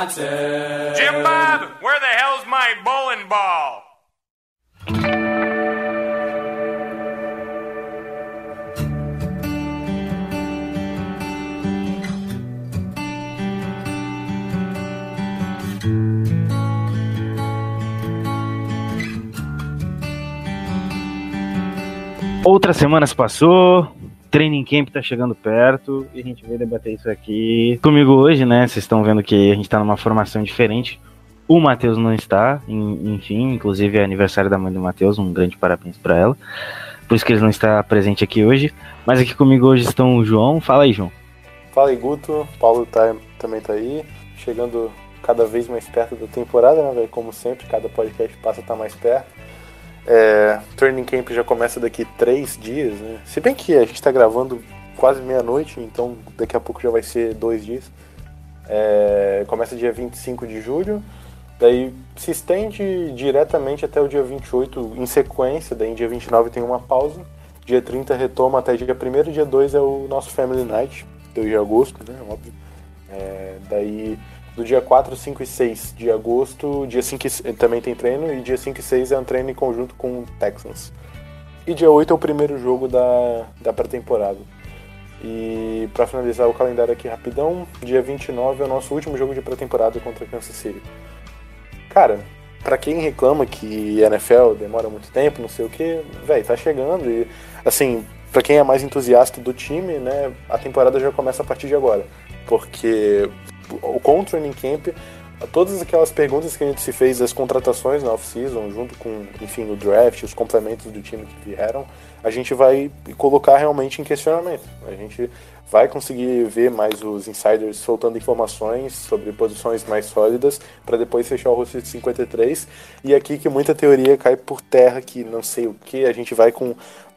Wisconsin. Jim Bob, where the hell's my bowling ball? Outra semana se passou, training camp tá chegando perto e a gente veio debater isso aqui comigo hoje, né? Vocês estão vendo que a gente tá numa formação diferente. O Matheus não está, en- enfim, inclusive é aniversário da mãe do Matheus, um grande parabéns pra ela. Por isso que ele não está presente aqui hoje. Mas aqui comigo hoje estão o João. Fala aí, João. Fala aí, Guto. Paulo tá, também tá aí, chegando cada vez mais perto da temporada, né, velho? Como sempre, cada podcast passa tá mais perto. É, Training Camp já começa daqui três dias, né? Se bem que a gente tá gravando quase meia-noite, então daqui a pouco já vai ser dois dias. É, começa dia 25 de julho, daí se estende diretamente até o dia 28 em sequência, daí dia 29 tem uma pausa. Dia 30 retoma até dia 1 dia 2 é o nosso Family Night, 2 de agosto, né? Óbvio. É, daí do dia 4, 5 e 6 de agosto, dia 5 e, se- também tem treino, e dia 5 e 6 é um treino em conjunto com o Texans. E dia 8 é o primeiro jogo da, da pré-temporada. E pra finalizar o calendário aqui rapidão, dia 29 é o nosso último jogo de pré-temporada contra Kansas City. Cara, pra quem reclama que NFL demora muito tempo, não sei o que, velho, tá chegando e assim, pra quem é mais entusiasta do time, né, a temporada já começa a partir de agora, porque com o training camp, todas aquelas perguntas que a gente se fez das contratações na off-season, junto com, enfim, o draft, os complementos do time que vieram, a gente vai colocar realmente em questionamento. A gente vai conseguir ver mais os insiders soltando informações sobre posições mais sólidas para depois fechar o roster de 53. E aqui que muita teoria cai por terra, que não sei o que, a gente vai com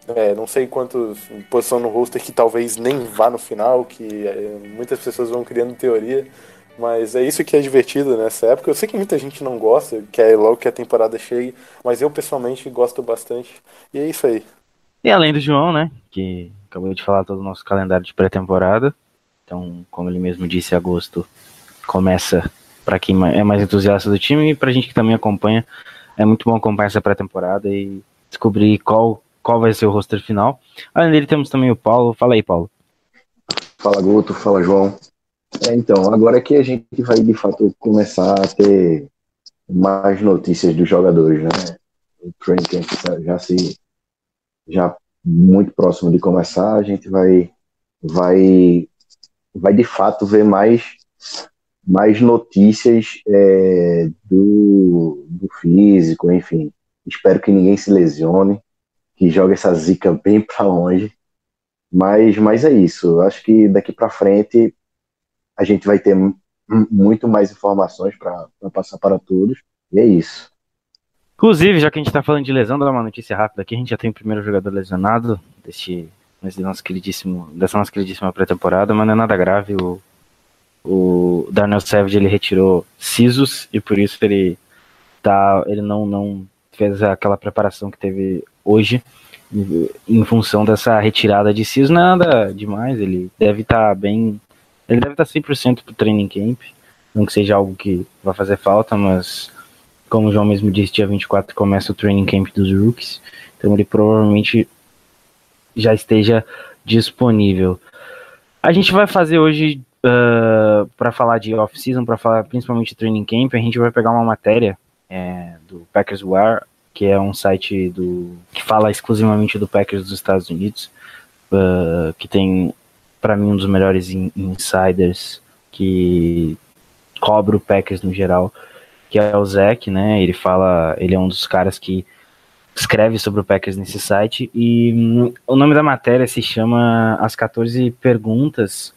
é, não sei quantos posição no roster que talvez nem vá no final, que é, muitas pessoas vão criando teoria. Mas é isso que é divertido nessa época. Eu sei que muita gente não gosta, quer logo que a temporada chegue, mas eu pessoalmente gosto bastante. E é isso aí. E além do João, né? Que acabou de falar todo o nosso calendário de pré-temporada. Então, como ele mesmo disse, agosto começa para quem é mais entusiasta do time e pra gente que também acompanha. É muito bom acompanhar essa pré-temporada e descobrir qual, qual vai ser o roster final. Além dele, temos também o Paulo. Fala aí, Paulo. Fala Guto, fala João. É, então, agora que a gente vai de fato começar a ter mais notícias dos jogadores, né? O training camp já se já muito próximo de começar, a gente vai vai vai de fato ver mais mais notícias é, do, do físico, enfim. Espero que ninguém se lesione, que jogue essa zica bem para longe. Mas, mas é isso. Acho que daqui para frente a gente vai ter muito mais informações para passar para todos. E é isso. Inclusive, já que a gente tá falando de lesão, dá uma notícia rápida aqui. A gente já tem o primeiro jogador lesionado deste, desse nosso queridíssimo, dessa nossa queridíssima pré-temporada, mas não é nada grave. O, o Darnell Savage ele retirou sisos e por isso ele tá, ele não, não fez aquela preparação que teve hoje em, função dessa retirada de sisos. Nada demais, ele deve estar bem, ele deve estar 100% pro training camp. Não que seja algo que vai fazer falta, mas como o João mesmo disse, dia 24 começa o training camp dos rookies, então ele provavelmente já esteja disponível. A gente vai fazer hoje, para falar de off-season, para falar principalmente de training camp, a gente vai pegar uma matéria é, do Packers War, que é um site do que fala exclusivamente do Packers dos Estados Unidos, uh, que tem, para mim, um dos melhores in insiders que cobre o Packers no geral, que é o Zach, né? Ele fala, ele é um dos caras que escreve sobre o Packers nesse site. E hum, o nome da matéria se chama As 14 Perguntas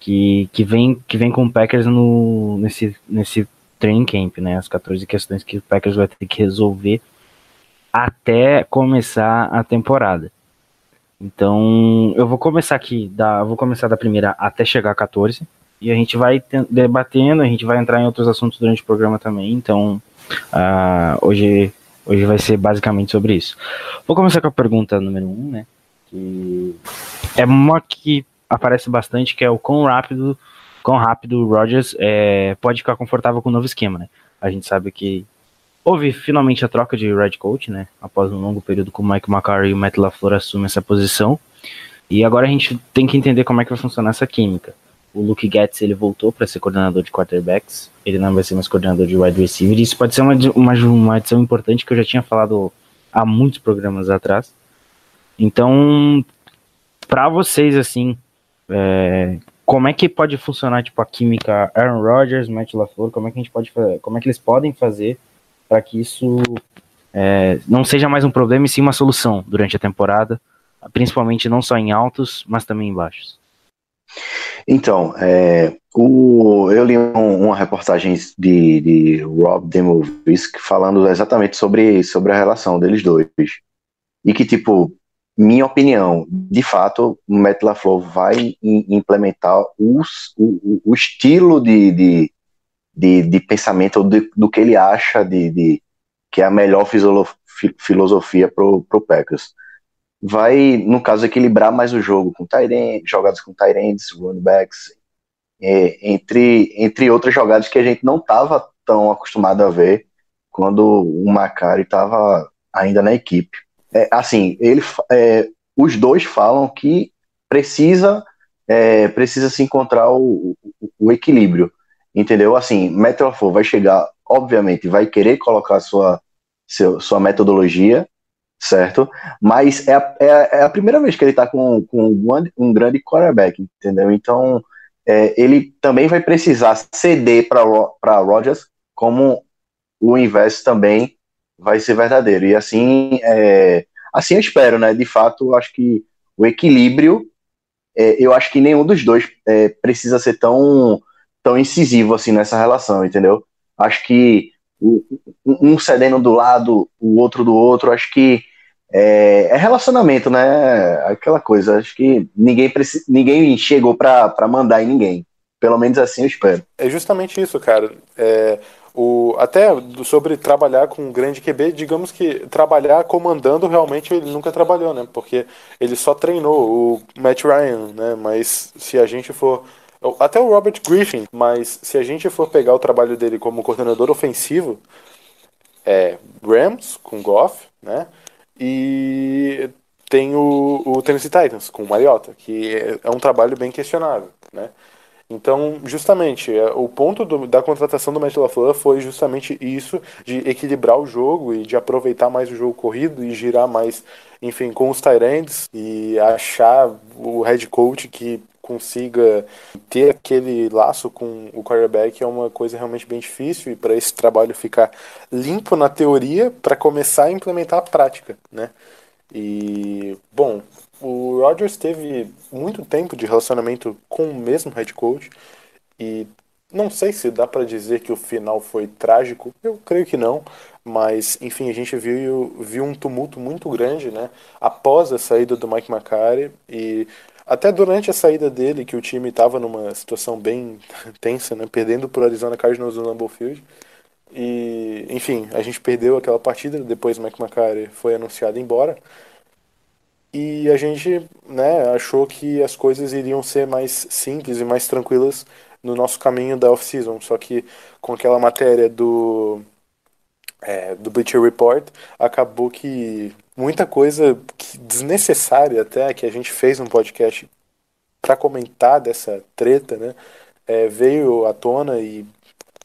que, que, vem, que vem com o Packers no, nesse, nesse training camp, né? As 14 questões que o Packers vai ter que resolver até começar a temporada. Então, eu vou começar aqui, da, vou começar da primeira até chegar a 14, e a gente vai debatendo, a gente vai entrar em outros assuntos durante o programa também, então uh, hoje, hoje vai ser basicamente sobre isso. Vou começar com a pergunta número 1, um, né, que é uma que aparece bastante, que é o quão rápido, quão rápido o Rodgers é, pode ficar confortável com o novo esquema, né. A gente sabe que houve finalmente a troca de Red Coach, né? Após um longo período com o Mike McCarthy e o Matt LaFleur assumem essa posição. E agora a gente tem que entender como é que vai funcionar essa química. O Luke Getz ele voltou para ser coordenador de quarterbacks, ele não vai ser mais coordenador de wide receiver. Isso pode ser uma, uma, uma adição importante que eu já tinha falado há muitos programas atrás. Então, para vocês, assim, é, como é que pode funcionar tipo a química Aaron Rodgers, Matt LaFleur? Como é que a gente pode, como é que eles podem fazer para que isso é, não seja mais um problema e sim uma solução durante a temporada, principalmente não só em altos, mas também em baixos. Então, é, o, eu li um, uma reportagem de, de Rob Demovisk falando exatamente sobre, sobre a relação deles dois. E que, tipo, minha opinião, de fato, o Matt LaFleur vai implementar os, o, o estilo de, de, de, de pensamento do, do que ele acha de, de que é a melhor filosofia para o Packers. Vai, no caso, equilibrar mais o jogo com Tyrant, jogadas com Tyrants, running backs, é, entre, entre outras jogadas que a gente não estava tão acostumado a ver quando o Macari estava ainda na equipe. É, assim, ele, é, os dois falam que precisa é, precisa se encontrar o, o, o equilíbrio entendeu? Assim, Metalfor vai chegar, obviamente, vai querer colocar sua, seu, sua metodologia, certo? Mas é a, é, é a primeira vez que ele está com, com um, um, grande quarterback, entendeu? Então, é, ele também vai precisar ceder para Rodgers, como o inverso também vai ser verdadeiro. E assim, é, assim eu espero, né? De fato, acho que o equilíbrio, é, eu acho que nenhum dos dois é, precisa ser tão tão incisivo assim nessa relação, entendeu? Acho que um cedendo do lado, o outro do outro, acho que é, é relacionamento, né? Aquela coisa, acho que ninguém, ninguém chegou para mandar em ninguém. Pelo menos assim eu espero. É justamente isso, cara. É, o, até sobre trabalhar com um grande QB, digamos que trabalhar comandando realmente ele nunca trabalhou, né? Porque ele só treinou o Matt Ryan, né? Mas se a gente for até o Robert Griffin, mas se a gente for pegar o trabalho dele como coordenador ofensivo, é Rams com Goff, né? E tem o, o Tennessee Titans com o Mariota, que é, é um trabalho bem questionável, né? Então, justamente, é, o ponto do, da contratação do Matt LaFleur foi justamente isso, de equilibrar o jogo e de aproveitar mais o jogo corrido e girar mais, enfim, com os Tyrands e achar o head coach que consiga ter aquele laço com o quarterback é uma coisa realmente bem difícil e para esse trabalho ficar limpo na teoria para começar a implementar a prática, né? E bom, o Rodgers teve muito tempo de relacionamento com o mesmo head coach e não sei se dá para dizer que o final foi trágico, eu creio que não, mas enfim, a gente viu, viu um tumulto muito grande, né, após a saída do Mike McCarthy e até durante a saída dele, que o time estava numa situação bem tensa, né? Perdendo por Arizona Cardinals no Lambeau Field. E, enfim, a gente perdeu aquela partida, depois Mike McCarthy foi anunciado embora. E a gente né, achou que as coisas iriam ser mais simples e mais tranquilas no nosso caminho da off-season. Só que com aquela matéria do, é, do Bleacher Report, acabou que muita coisa desnecessária até que a gente fez um podcast para comentar dessa treta, né? É, veio à tona e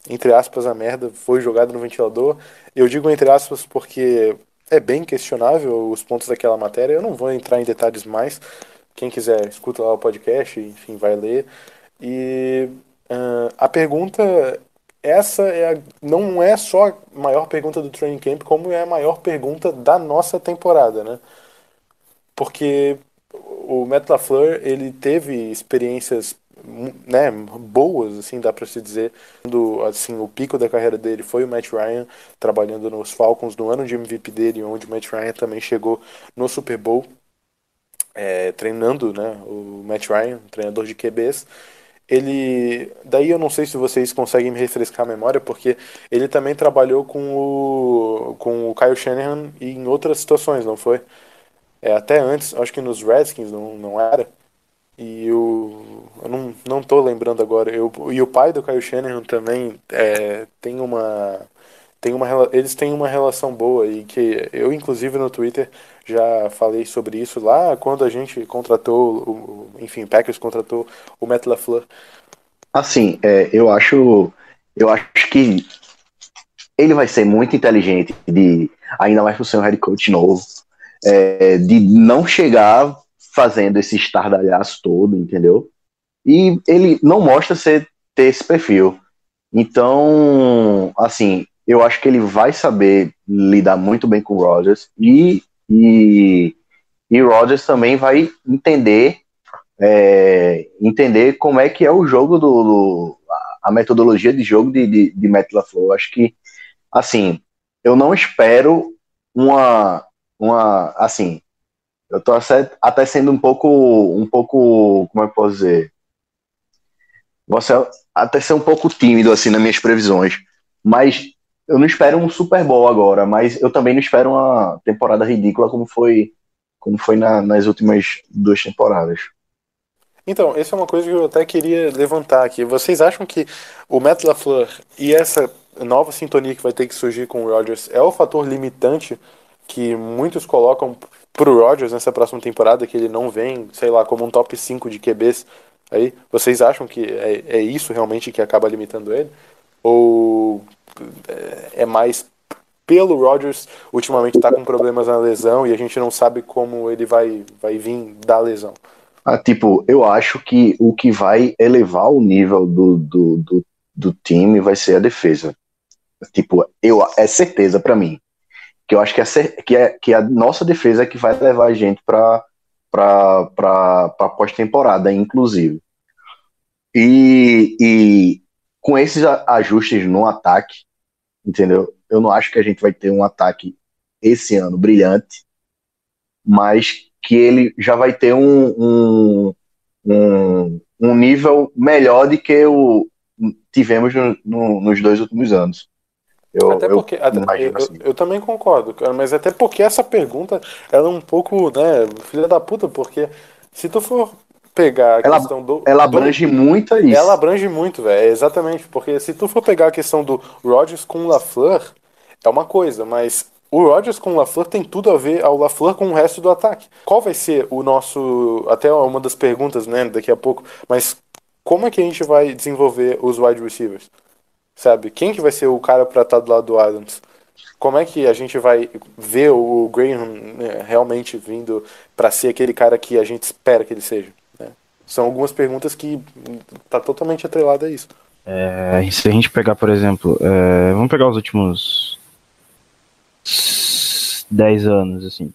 entre aspas a merda foi jogada no ventilador. Eu digo entre aspas porque é bem questionável os pontos daquela matéria. Eu não vou entrar em detalhes mais. Quem quiser escuta lá o podcast, enfim, vai ler. E uh, a pergunta essa é a, não é só a maior pergunta do training camp, como é a maior pergunta da nossa temporada, né? Porque o Matt LaFleur, ele teve experiências né, boas, assim, dá para se dizer. Do, assim, o pico da carreira dele foi o Matt Ryan trabalhando nos Falcons no ano de MVP dele, onde o Matt Ryan também chegou no Super Bowl, é, treinando, né, o Matt Ryan, treinador de QBs. Ele, daí eu não sei se vocês conseguem me refrescar a memória, porque ele também trabalhou com o com o Kyle Shanahan em outras situações, não foi? É, até antes, acho que nos Redskins não, não era. E o, eu não, não tô lembrando agora. Eu, e o pai do Kyle Shanahan também é, tem uma. Tem uma, eles têm uma relação boa e que eu, inclusive, no Twitter já falei sobre isso lá quando a gente contratou, enfim, Packers contratou o Matt LaFleur. Assim, é, eu acho, eu acho que ele vai ser muito inteligente de, ainda mais por ser um head coach novo, é, de não chegar fazendo esse estardalhaço todo, entendeu? E ele não mostra ser ter esse perfil. Então, assim, eu acho que ele vai saber lidar muito bem com o Rodgers e e, e Rodgers também vai entender é, entender como é que é o jogo do, do a metodologia de jogo de, de, de Matt LaFleur. Acho que assim, eu não espero uma uma assim, eu tô até sendo um pouco, um pouco, como é que eu posso dizer? Você até ser um pouco tímido assim nas minhas previsões, mas eu não espero um Super Bowl agora, mas eu também não espero uma temporada ridícula como foi, como foi na, nas últimas duas temporadas. Então, essa é uma coisa que eu até queria levantar aqui. Vocês acham que o Matt LaFleur e essa nova sintonia que vai ter que surgir com o Rodgers é o fator limitante que muitos colocam pro Rodgers nessa próxima temporada, que ele não vem, sei lá, como um top 5 de QBs aí? Vocês acham que é, é isso realmente que acaba limitando ele? Ou é mais pelo Rodgers ultimamente está com problemas na lesão e a gente não sabe como ele vai, vai vir da lesão? Ah, tipo, eu acho que o que vai elevar o nível do, do, do, do time vai ser a defesa. Tipo, eu, é certeza para mim que eu acho que, é, que, é, que a nossa defesa é que vai levar a gente para para pós-temporada, inclusive. E, e com esses ajustes no ataque, entendeu? Eu não acho que a gente vai ter um ataque esse ano brilhante, mas que ele já vai ter um, um, um, um nível melhor do que o tivemos no, no, nos dois últimos anos. Eu, até porque, eu, até, eu, assim. eu, também concordo, cara, mas até porque essa pergunta ela é um pouco, né, filha da puta, porque se tu for pegar a ela, questão do. Ela abrange do, muito isso. Ela abrange muito, velho. Exatamente. Porque se tu for pegar a questão do Rodgers com o LaFleur, é uma coisa, mas o Rodgers com o LaFleur tem tudo a ver ao LaFleur com o resto do ataque. Qual vai ser o nosso. Até uma das perguntas, né, daqui a pouco, mas como é que a gente vai desenvolver os wide receivers? Sabe? Quem que vai ser o cara para estar tá do lado do Adams? Como é que a gente vai ver o Graham né, realmente vindo para ser aquele cara que a gente espera que ele seja? São algumas perguntas que tá totalmente atrelada a isso. É, se a gente pegar, por exemplo, é, vamos pegar os últimos 10 anos, assim.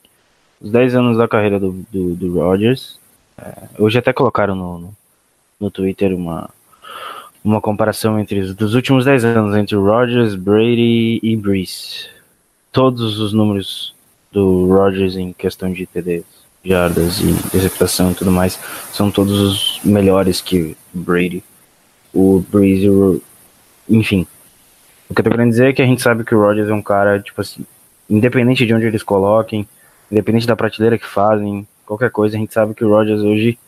Os 10 anos da carreira do, do, do Rodgers. É, hoje até colocaram no, no, no Twitter uma, uma comparação entre os dos últimos 10 anos entre Rodgers, Brady e Brees. Todos os números do Rodgers em questão de TDs, jardas e receptação e tudo mais são todos os melhores que Brady. O Brees e o. Enfim. O que eu tô querendo dizer é que a gente sabe que o Rodgers é um cara, tipo assim, independente de onde eles coloquem, independente da prateleira que fazem, qualquer coisa, a gente sabe que o Rodgers hoje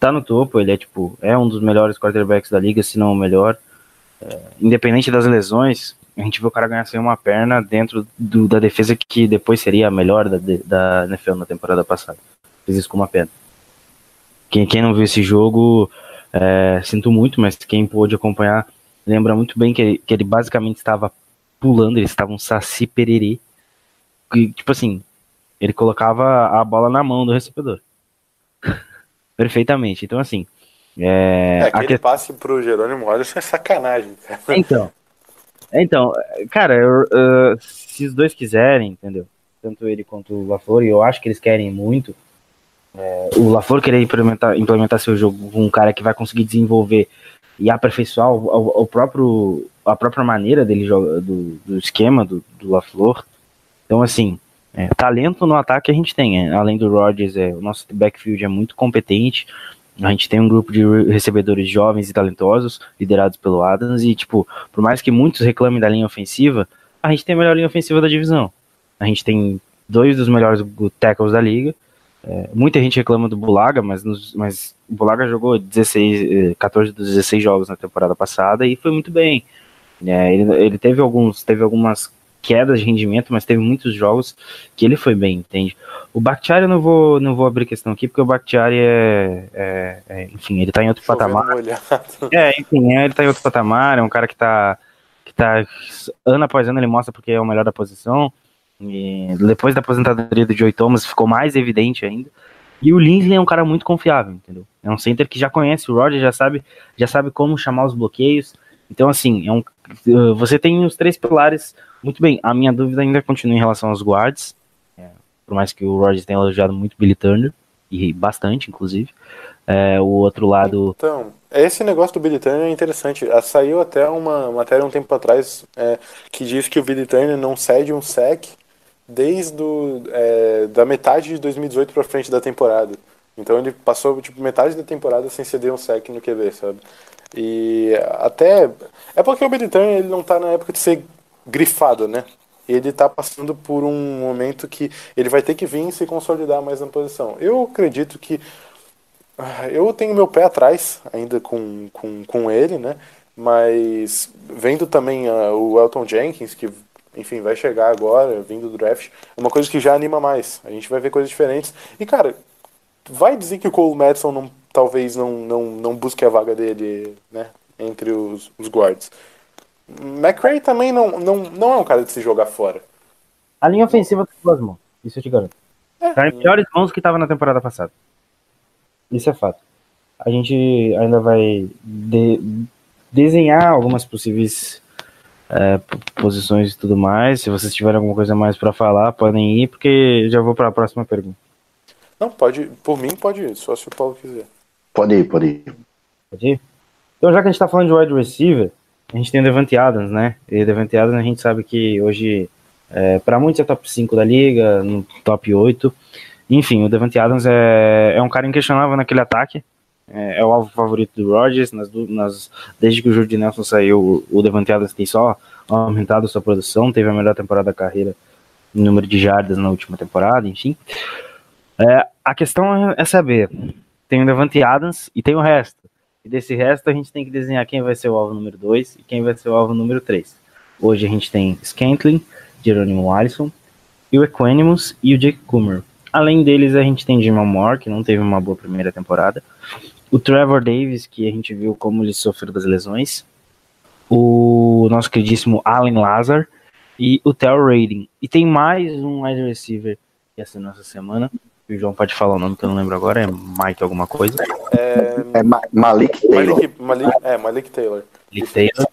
tá no topo, ele é tipo, é um dos melhores quarterbacks da liga, se não o melhor. É, independente das lesões, a gente viu o cara ganhar sem uma perna dentro do, da defesa que depois seria a melhor da, da NFL na temporada passada. Fez isso com uma perna. Quem, quem não viu esse jogo, é, sinto muito, mas quem pôde acompanhar lembra muito bem que ele, que ele basicamente estava pulando, ele estava um saci pererê. Que, tipo assim, ele colocava a bola na mão do recebedor perfeitamente. Então, assim, É, É, aquele que- passe pro Jerônimo Alisson é sacanagem, cara. Então, então, cara, eu, uh, se os dois quiserem, entendeu? Tanto ele quanto o LaFleur, e eu acho que eles querem muito. é, o LaFleur querer implementar, implementar seu jogo com um cara que vai conseguir desenvolver e aperfeiçoar o, o- o próprio, a própria maneira dele jogar, do, do esquema do, do LaFleur. Então, assim, é, talento no ataque a gente tem. é, além do Rodgers, é, o nosso backfield é muito competente. A gente tem um grupo de re- recebedores jovens e talentosos, liderados pelo Adams, e, tipo, por mais que muitos reclamem da linha ofensiva, a gente tem a melhor linha ofensiva da divisão. A gente tem dois dos melhores tackles da liga. É, muita gente reclama do Bulaga, mas, nos- mas o Bulaga jogou 16, eh, 14 dos 16 jogos na temporada passada e foi muito bem. É, ele, ele teve alguns, teve algumas quedas de rendimento, mas teve muitos jogos que ele foi bem, entende? O Bakhtiari eu não vou, não vou abrir questão aqui, porque o Bakhtiari é, é- é, enfim, ele tá em outro Chovendo patamar. É, enfim, é, ele tá em outro patamar, é um cara que tá, que tá ano após ano ele mostra porque é o melhor da posição. E depois da aposentadoria do Joey Thomas ficou mais evidente ainda. E o Linsley é um cara muito confiável, entendeu? É um center que já conhece o Roger, já sabe, já sabe como chamar os bloqueios. Então, assim, é um, você tem os três pilares muito bem. A minha dúvida ainda continua em relação aos guards. É, por mais que o Rodgers tenha elogiado muito Billy Turner, e bastante, inclusive. É, o outro lado. Então, esse negócio do Billy Turner é interessante. Ah, Saiu até uma matéria um tempo atrás é, que diz que o Billy Turner não cede um sec desde o, é, da metade de 2018 pra frente da temporada. Então ele passou tipo metade da temporada sem ceder um sec no QB, sabe? E até é porque o Billy Turner ele não tá na época de ser grifado, né? Ele tá passando por um momento que ele vai ter que vir se consolidar mais na posição. Eu acredito que ah, Eu tenho meu pé atrás ainda com, com, com ele, né? Mas vendo também ah, o Elton Jenkins, que enfim vai chegar agora, vindo do draft, é uma coisa que já anima mais. A gente vai ver coisas diferentes. E cara, vai dizer que o Cole Madison não, talvez não, não, não busque a vaga dele, né? Entre os, os guards. McRae também não, não, não é um cara de se jogar fora. A linha ofensiva tá em boas mãos, isso eu te garanto. Tá em melhores mãos que tava na temporada passada. Isso é fato. A gente ainda vai de- desenhar algumas possíveis é, posições e tudo mais. Se vocês tiverem alguma coisa mais pra falar, podem ir, porque já vou pra próxima pergunta. Não, pode, por mim pode ir, só se o Paulo quiser. Pode ir, pode ir. Pode ir? Então, já que a gente tá falando de wide receiver, a gente tem o Devante Adams, né? E Devante Adams a gente sabe que hoje, é, para muitos é top 5 da liga, no top 8. Enfim, o Devante Adams é, é um cara inquestionável naquele ataque. É, é o alvo favorito do Rodgers. Nas, nas, desde que o Jordi Nelson saiu, o, o Devante Adams tem só aumentado sua produção. Teve a melhor temporada da carreira em número de jardas na última temporada, enfim. É, a questão é- é saber: tem o Devante Adams e tem o resto. E desse resto a gente tem que desenhar quem vai ser o alvo número 2 e quem vai ser o alvo número 3. Hoje a gente tem Scantling, Jerônimo Alisson, e o Equanimus e o Jake Coomer. Além deles, a gente tem Jamal Moore, que não teve uma boa primeira temporada. O Trevor Davis, que a gente viu como ele sofreu das lesões. O nosso queridíssimo Allen Lazar. E o Tel Raiding. E tem mais um wide receiver essa semana. O João pode falar o nome que eu não lembro agora. É Mike alguma coisa. É Ma- Malik Taylor. Malik, Malik, é, Malik Taylor. Lee Taylor.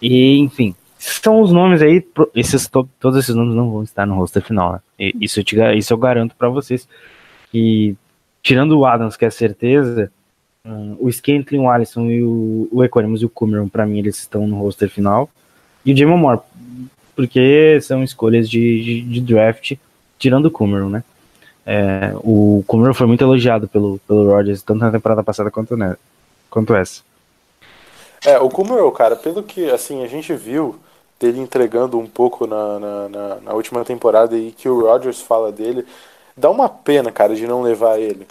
E, enfim, são os nomes aí. Esses, to- todos esses nomes não vão estar no roster final, né? E isso, eu te isso eu garanto pra vocês. Que, tirando o Adams, que é certeza, hum, o Scantling, o Alisson e o, o Equanimus e o Cameron, pra mim, eles estão no roster final. E o Jamon Moore, porque são escolhas de, de, de draft, tirando o Cameron, né? É, o Cameron foi muito elogiado pelo, pelo Rodgers, tanto na temporada passada quanto, né, quanto essa. É, o Kummerow, cara, pelo que assim a gente viu dele entregando um pouco na, na, na- na última temporada e que o Rodgers fala dele, dá uma pena, cara, de não levar ele,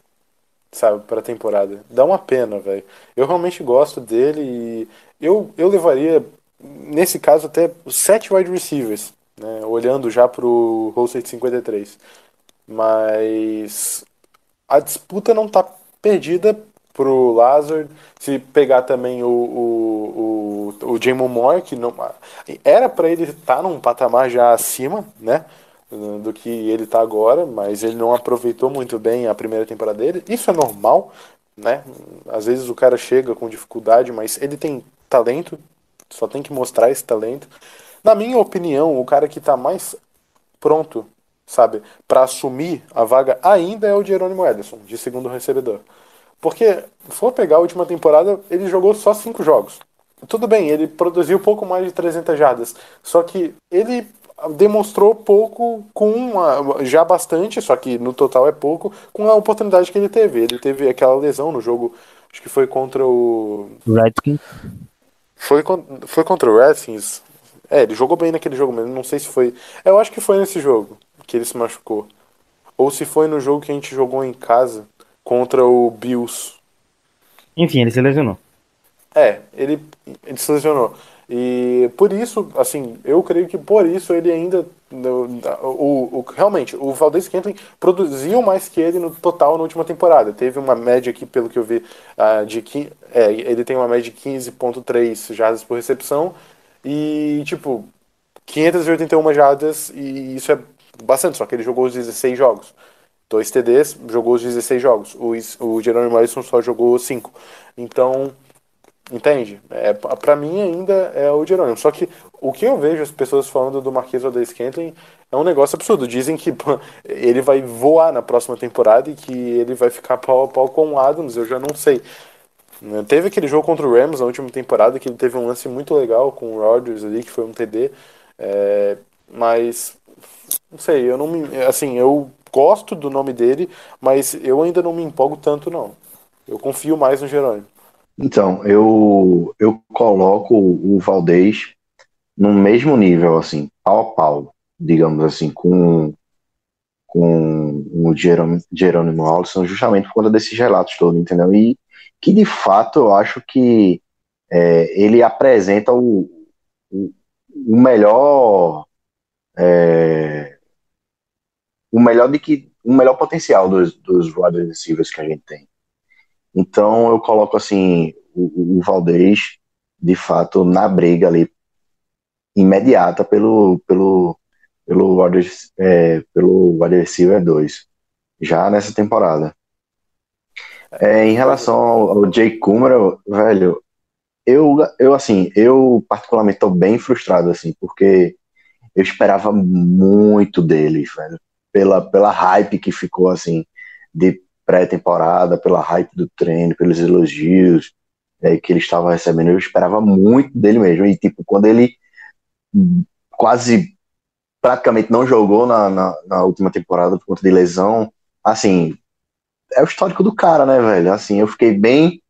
sabe, pra temporada. Dá uma pena, velho. Eu realmente gosto dele e eu, eu levaria, nesse caso, até sete wide receivers, né, olhando já pro de 53. Mas a disputa não tá perdida pro Lazard. Se pegar também o, o, o, o Jamon Moore, que não era para ele estar num patamar já acima, né? Do que ele tá agora, mas ele não aproveitou muito bem a primeira temporada dele. Isso é normal, né? Às vezes o cara chega com dificuldade, mas ele tem talento, só tem que mostrar esse talento. Na minha opinião, o cara que tá mais pronto, sabe, para assumir a vaga ainda é o Jerônimo Ederson, de segundo recebedor. Porque, se for pegar a última temporada, ele jogou só cinco jogos. Tudo bem, ele produziu pouco mais de 300 jardas, só que ele demonstrou pouco com uma, já bastante, só que no total é pouco, com a oportunidade que ele teve. Ele teve aquela lesão no jogo, acho que foi contra o Redskins. foi, foi contra o Redskins. É, ele jogou bem naquele jogo, mas não sei se foi. Eu acho que foi nesse jogo que ele se machucou. Ou se foi no jogo que a gente jogou em casa contra o Bills. Enfim, ele se lesionou. É, ele, ele se lesionou. E por isso, assim, eu creio que por isso ele ainda. O, o, realmente, o Valdez Scantling produziu mais que ele no total na última temporada. Teve uma média aqui, pelo que eu vi, ah, de. É, ele tem uma média de 15,3 jardas por recepção. E, tipo, 581 jardas, e isso é bastante, só que ele jogou os 16 jogos. Dois TDs, jogou os 16 jogos. O, o Jerome Morrison só jogou 5. Então, entende? É, pa- pra mim ainda é o Jerônimo. Só que o que eu vejo as pessoas falando do Marquês Valdez Scantling é um negócio absurdo. Dizem que ele vai voar na próxima temporada e que ele vai ficar pau a pau com o Adams. Eu já não sei. Né, Teve aquele jogo contra o Rams na última temporada que ele teve um lance muito legal com o Rodgers ali, que foi um TD. é, mas não sei, eu não me. Assim, eu gosto do nome dele, mas eu ainda não me empolgo tanto, não. Eu confio mais no Jerônimo. Então, eu, eu coloco o Valdez no mesmo nível, assim, pau a pau, digamos assim, com, com o Jerônimo, Jerônimo Allison, justamente por conta desses relatos todos, entendeu? E que, de fato, eu acho que é, ele apresenta o, o, o melhor é, o melhor de que o melhor potencial dos, dos wide receivers que a gente tem. Então eu coloco assim o, o Valdez de fato na briga ali imediata pelo pelo pelo wide, é, pelo wide receiver 2 já nessa temporada. É, em relação ao, ao Jay Kummer, velho, eu eu assim eu particularmente estou bem frustrado assim porque eu esperava muito dele, velho, pela pela hype que ficou assim de pré-temporada, pela hype do treino, pelos elogios é, que ele estava recebendo. Eu esperava muito dele mesmo. E, tipo, quando ele quase praticamente não jogou na, na, na última temporada por conta de lesão, assim, é o histórico do cara, né, velho? Assim, eu fiquei bem,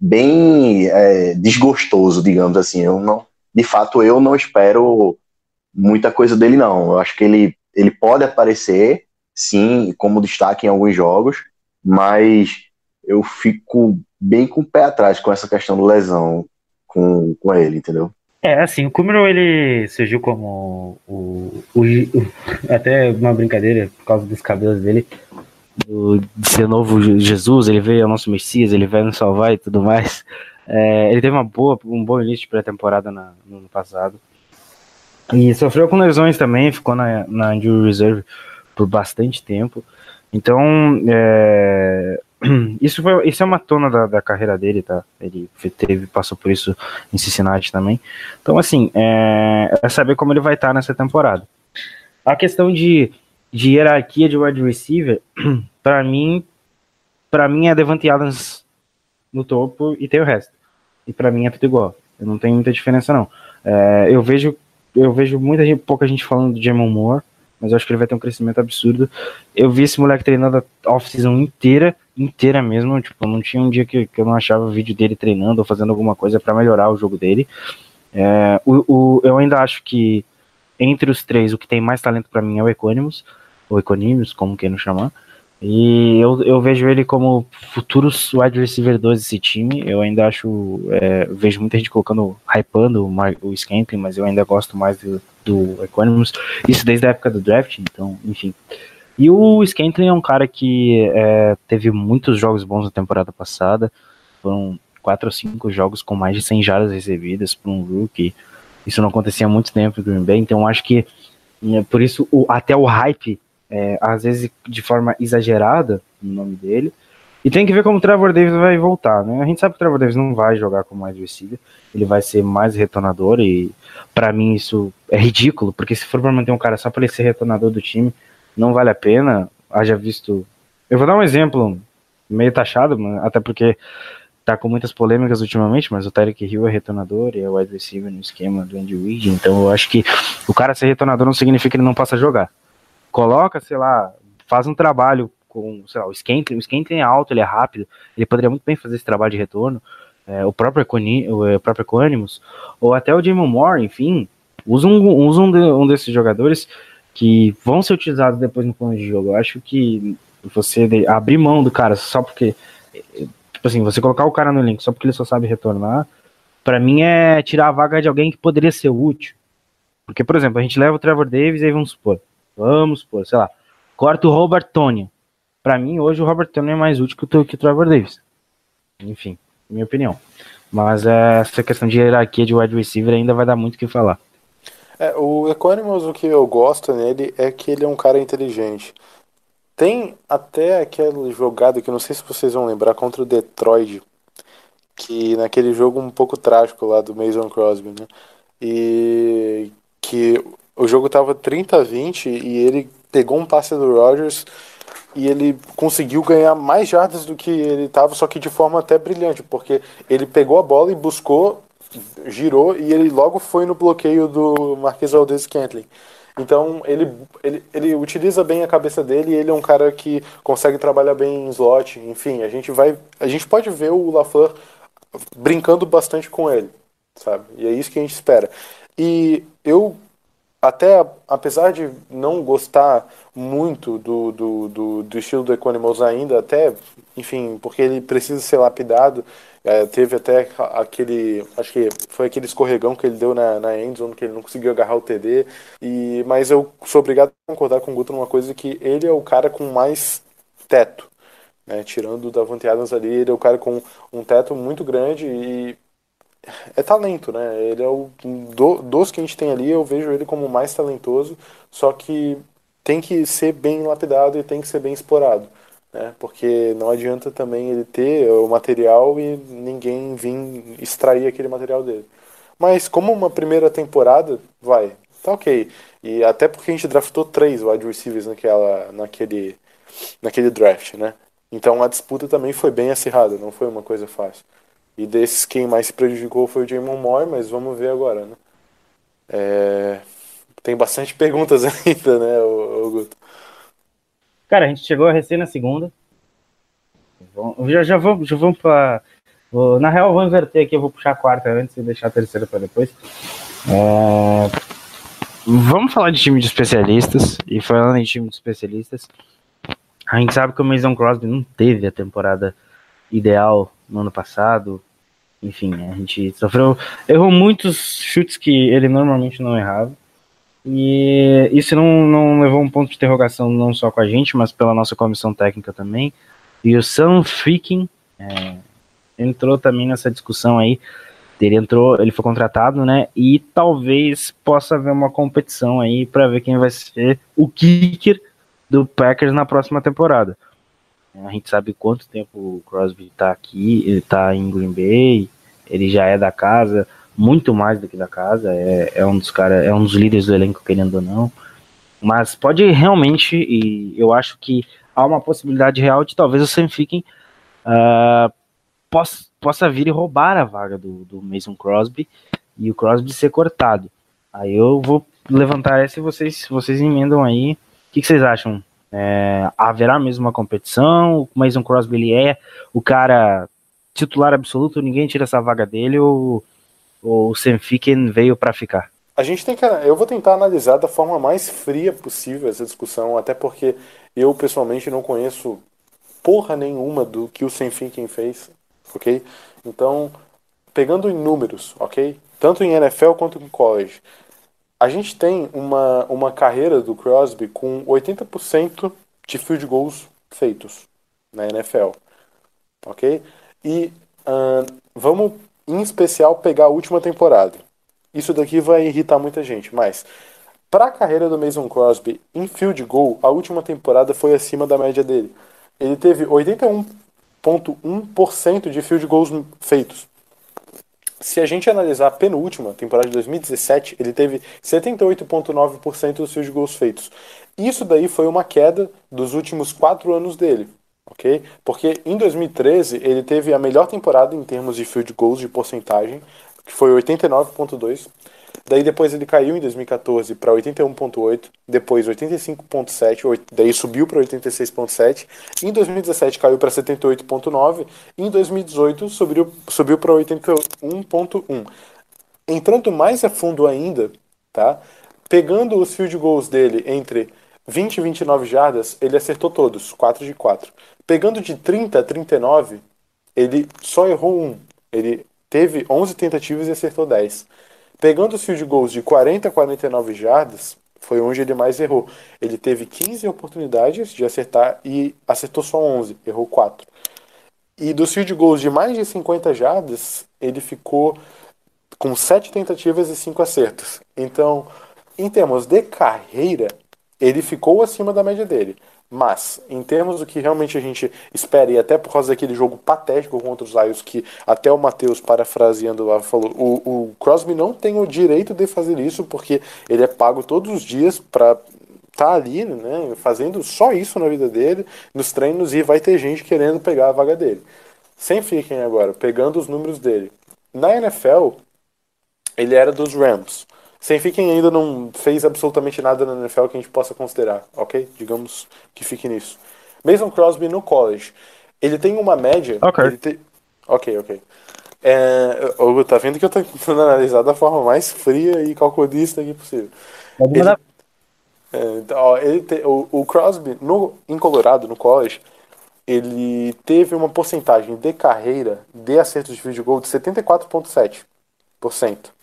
bem é, desgostoso, digamos assim. Eu não, de fato, eu não espero muita coisa dele, não. Eu acho que ele, ele pode aparecer, sim, como destaque em alguns jogos, mas eu fico bem com o pé atrás com essa questão do lesão com, com ele, entendeu? É, assim, o Kumaro, ele surgiu como o, o, o- até uma brincadeira por causa dos cabelos dele, do, de ser novo Jesus, ele veio ao nosso Messias, ele vai nos salvar e tudo mais. É, ele teve uma boa, um bom início de pré-temporada no ano passado. E sofreu com lesões também, ficou na, na injury reserve por bastante tempo. Então, é, isso, foi, isso é uma tona da, da carreira dele, tá? Ele teve, passou por isso em Cincinnati também. Então, assim, é, é saber como ele vai estar nessa temporada. A questão de, de hierarquia de wide receiver, para mim, para mim é Devante Adams no topo e tem o resto. E para mim é tudo igual. Eu não tenho muita diferença não. É, eu vejo eu vejo muita gente, pouca gente falando do Jamon Moore, mas eu acho que ele vai ter um crescimento absurdo. Eu vi esse moleque treinando a off-season inteira, inteira mesmo. Tipo, não tinha um dia que, que eu não achava vídeo dele treinando ou fazendo alguma coisa para melhorar o jogo dele. É, o, o- eu ainda acho que entre os três, o que tem mais talento para mim é o Equanimus, ou Equanimus, como queiram chamar. E eu, eu vejo ele como futuro wide receiver 2 desse time. Eu ainda acho. é, vejo muita gente colocando, hypando o, o mas eu ainda gosto mais do, do. Isso desde a época do draft, então, enfim. E o Scantling é um cara que é, teve muitos jogos bons na temporada passada. Foram quatro ou cinco jogos com mais de 100 jardas recebidas por um rookie. Isso não acontecia há muito tempo no Green Bay, então acho que é, por isso o- até o hype, é, às vezes de forma exagerada no nome dele, E tem que ver como o Trevor Davis vai voltar, né? A gente sabe que o Trevor Davis não vai jogar como wide receiver, ele vai ser mais retornador e para mim isso é ridículo, porque se for para manter um cara só para ele ser retornador do time, não vale a pena. Haja visto. Eu vou dar um exemplo meio taxado, até porque tá com muitas polêmicas ultimamente, mas o Tarek Hill é retornador e é wide receiver no esquema do Andy Reid, então eu acho que o cara ser retornador não significa que ele não possa jogar. Coloca, sei lá, faz um trabalho com, sei lá, o Scantling, o Scantling é alto, ele é rápido, ele poderia muito bem fazer esse trabalho de retorno, é, o próprio Econi, o é, próprio Equanimus, ou até o Jamon Moore, enfim, usa um, usa um, de, um desses jogadores que vão ser utilizados depois no plano de jogo. Eu acho que você abrir mão do cara só porque Tipo assim, você colocar o cara no elenco só porque ele só sabe retornar, para mim é tirar a vaga de alguém que poderia ser útil. Porque, por exemplo, a gente leva o Trevor Davis e aí vamos supor, vamos supor, sei lá, corta o Robert Tony. Para mim, hoje o Robert Tony é mais útil que o, que o Trevor Davis. Enfim, minha opinião. Mas é, essa questão de hierarquia de wide receiver ainda vai dar muito o que falar. É, o Economos, o que eu gosto nele é que ele é um cara inteligente. Tem até aquela jogada que eu não sei se vocês vão lembrar contra o Detroit, que naquele jogo um pouco trágico lá do Mason Crosby, né? E que o jogo tava 30 a 20 e ele pegou um passe do Rodgers e ele conseguiu ganhar mais jardas do que ele tava, só que de forma até brilhante, porque ele pegou a bola e buscou, girou e ele logo foi no bloqueio do Marquês Valdez Scantling. Então ele, ele, ele utiliza bem a cabeça dele e ele é um cara que consegue trabalhar bem em slot. Enfim, a gente vai. A gente pode ver o LaFleur brincando bastante com ele, sabe? E é isso que a gente espera. E eu até apesar de não gostar muito do, do, do, do estilo do Equanimals ainda, até, enfim, porque ele precisa ser lapidado, é, teve até aquele, acho que foi aquele escorregão que ele deu na, na endzone, que ele não conseguiu agarrar o TD. E, mas eu sou obrigado a concordar com o Guto numa coisa que ele é o cara com mais teto. Né? Tirando o Davante Adams ali, ele é o cara com um teto muito grande e é talento, né? Ele é o do, dos que a gente tem ali, eu vejo ele como mais talentoso, só que tem que ser bem lapidado e tem que ser bem explorado né? Porque não adianta também ele ter o material e ninguém vir extrair aquele material dele. Mas como uma primeira temporada, vai, tá ok. E até porque a gente draftou três wide receivers naquela, naquele, naquele draft, né? Então a disputa também foi bem acirrada, não foi uma coisa fácil. E desses, quem mais se prejudicou foi o Jamon Moore, mas vamos ver agora, né? É... Tem bastante perguntas ainda, né, o, Guto? Cara, a gente chegou recém na segunda. Já, já vamos, já vamos. Vou, na real, vou inverter aqui, eu vou puxar a quarta antes e deixar a terceira para depois. É, vamos falar de time de especialistas. E falando em time de especialistas, a gente sabe que o Mason Crosby não teve a temporada ideal no ano passado. Enfim, a gente sofreu. Errou muitos chutes que ele normalmente não errava. E isso não, não levou um ponto de interrogação não só com a gente, mas pela nossa comissão técnica também. E o Sam Freaking é, entrou também nessa discussão aí. Ele entrou, ele foi contratado, né? E talvez possa haver uma competição aí para ver quem vai ser o kicker do Packers na próxima temporada. A gente sabe quanto tempo o Crosby tá aqui, ele tá em Green Bay, ele já é da casa muito mais do que da casa, é, é um dos caras, é um dos líderes do elenco, querendo ou não. Mas pode realmente, e eu acho que há uma possibilidade real de talvez o Sam Ficken uh, possa, possa vir e roubar a vaga do, do Mason Crosby e o Crosby ser cortado. Aí eu vou levantar essa e vocês, vocês emendam aí. O que, que vocês acham? É, haverá mesmo uma competição? O Mason Crosby ele é o cara titular absoluto, ninguém tira essa vaga dele ou o Sam Ficken veio para ficar? A gente tem que. Eu vou tentar analisar da forma mais fria possível essa discussão, até porque eu pessoalmente não conheço porra nenhuma do que o Sam Ficken fez, ok? Então, pegando em números, ok? Tanto em NFL quanto em college, a gente tem uma, uma carreira do Crosby com 80% de field goals feitos na NFL, ok? E uh, vamos em especial pegar a última temporada. Isso daqui vai irritar muita gente, mas para a carreira do Mason Crosby em field goal, a última temporada foi acima da média dele. Ele teve 81 78,1% de field goals feitos. Se a gente analisar a penúltima temporada de 2017, ele teve 78,9% dos field goals feitos. Isso daí foi uma queda dos últimos quatro anos dele, ok? Porque em 2013 ele teve a melhor temporada em termos de field goals de porcentagem, que foi 89,2%. Daí depois ele caiu em 2014 para 81.8, depois 85.7, oit- daí subiu para 86.7. Em 2017 caiu para 78.9, e em 2018 subiu subiu para 81.1. Entrando mais a fundo ainda, tá? Pegando os field goals dele entre 20 e 29 jardas, ele acertou todos, 4 de 4. Pegando de 30 a 39, ele só errou um. Ele teve 11 tentativas e acertou 10. Pegando os field goals de 40 a 49 jardas, foi onde ele mais errou. Ele teve 15 oportunidades de acertar e acertou só 11, errou 4. E dos field goals de mais de 50 jardas, ele ficou com 7 tentativas e 5 acertos. Então, em termos de carreira, ele ficou acima da média dele. Mas, em termos do que realmente a gente espera, e até por causa daquele jogo patético contra os Lions, que até o Matheus, parafraseando lá, falou: o, o Crosby não tem o direito de fazer isso, porque ele é pago todos os dias para tá ali, né, fazendo só isso na vida dele, nos treinos, e vai ter gente querendo pegar a vaga dele. Sem fiquem agora, pegando os números dele. Na NFL, ele era dos Rams. Sem fiquem ainda não fez absolutamente nada na NFL que a gente possa considerar, ok? Digamos que fique nisso. Mason Crosby no college. Ele tem uma média. Ok. te- Ok, ok. É, Hugo, tá vendo que eu tô tentando analisar da forma mais fria e calculista aqui possível. Pode Ele, é, então, ó, ele te- o, o Crosby, no, em Colorado, no college, ele teve uma porcentagem de carreira de acertos de field goal de 74,7%.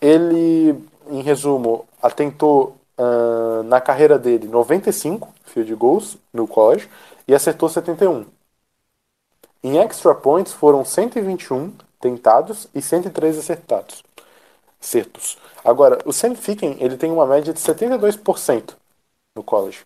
Ele, em resumo, atentou ah, na carreira dele 95 field goals no college e acertou 71. Em extra points foram 121 tentados e 103 acertados. Acertos. Agora, o Sam Ficken, ele tem uma média de 72% no college.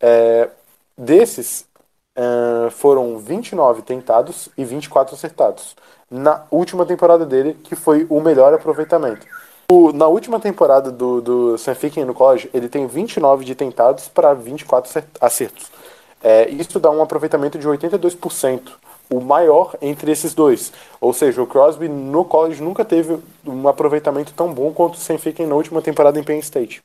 É, desses, é, foram 29 tentados e 24 acertados. Na última temporada dele, que foi o melhor aproveitamento. O- na última temporada do, do Sam no college, ele tem 29 de tentados para 24 acer- acertos. É, isso dá um aproveitamento de 82%, o maior entre esses dois. Ou seja, o Crosby no college nunca teve um aproveitamento tão bom quanto o Sam na última temporada em Penn State.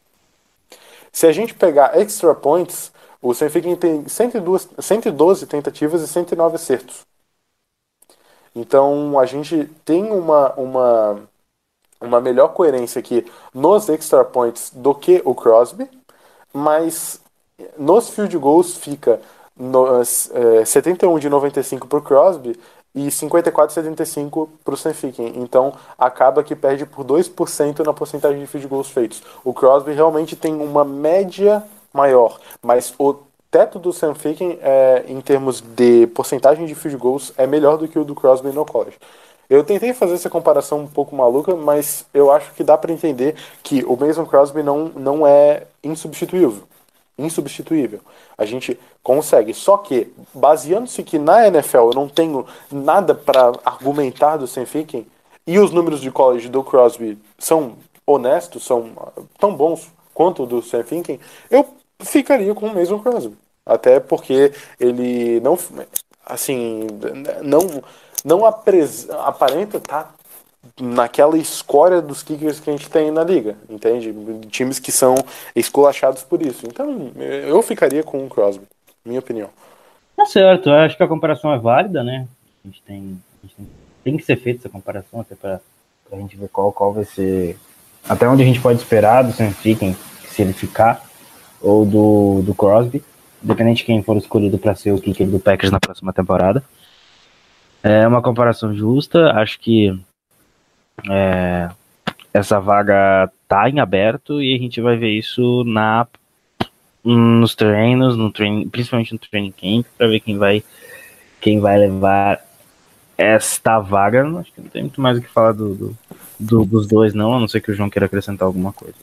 Se a gente pegar extra points, o Sam tem 102, 112 tentativas e 109 acertos. Então a gente tem uma, uma, uma melhor coerência aqui nos extra points do que o Crosby, mas nos field goals fica nos, eh, 71 de 95 para o Crosby e 54 de 75 para o Sam Ficken. Então acaba que perde por 2% na porcentagem de field goals feitos. O Crosby realmente tem uma média maior, mas o teto do Sam Ficken é, em termos de porcentagem de field goals é melhor do que o do Crosby no college. Eu tentei fazer essa comparação um pouco maluca, mas eu acho que dá para entender que o Mason Crosby não, não é insubstituível. Insubstituível. A gente consegue. Só que, baseando-se que na NFL eu não tenho nada para argumentar do Sam Ficken, e os números de college do Crosby são honestos, são ah, tão bons quanto do Sam Ficken, eu ficaria com o Mason Crosby. Até porque ele não, assim, não, não apres- aparenta estar naquela escória dos kickers que a gente tem na liga, entende? Times que são esculachados por isso. Então, eu ficaria com o Crosby, minha opinião. Tá certo, eu acho que a comparação é válida, né? A gente tem, a gente tem, tem que ser feita essa comparação até para a gente ver qual, qual vai ser. Até onde a gente pode esperar do Sam Ficken, se ele ficar, ou do, do Crosby, independente de quem for escolhido para ser o kicker do Packers na próxima temporada. É uma comparação justa, acho que é, essa vaga tá em aberto e a gente vai ver isso na nos treinos, no trein, principalmente no training camp, para ver quem vai quem vai levar esta vaga. Acho que não tem muito mais o que falar do, do- do- dos dois, não, a não ser que o João queira acrescentar alguma coisa.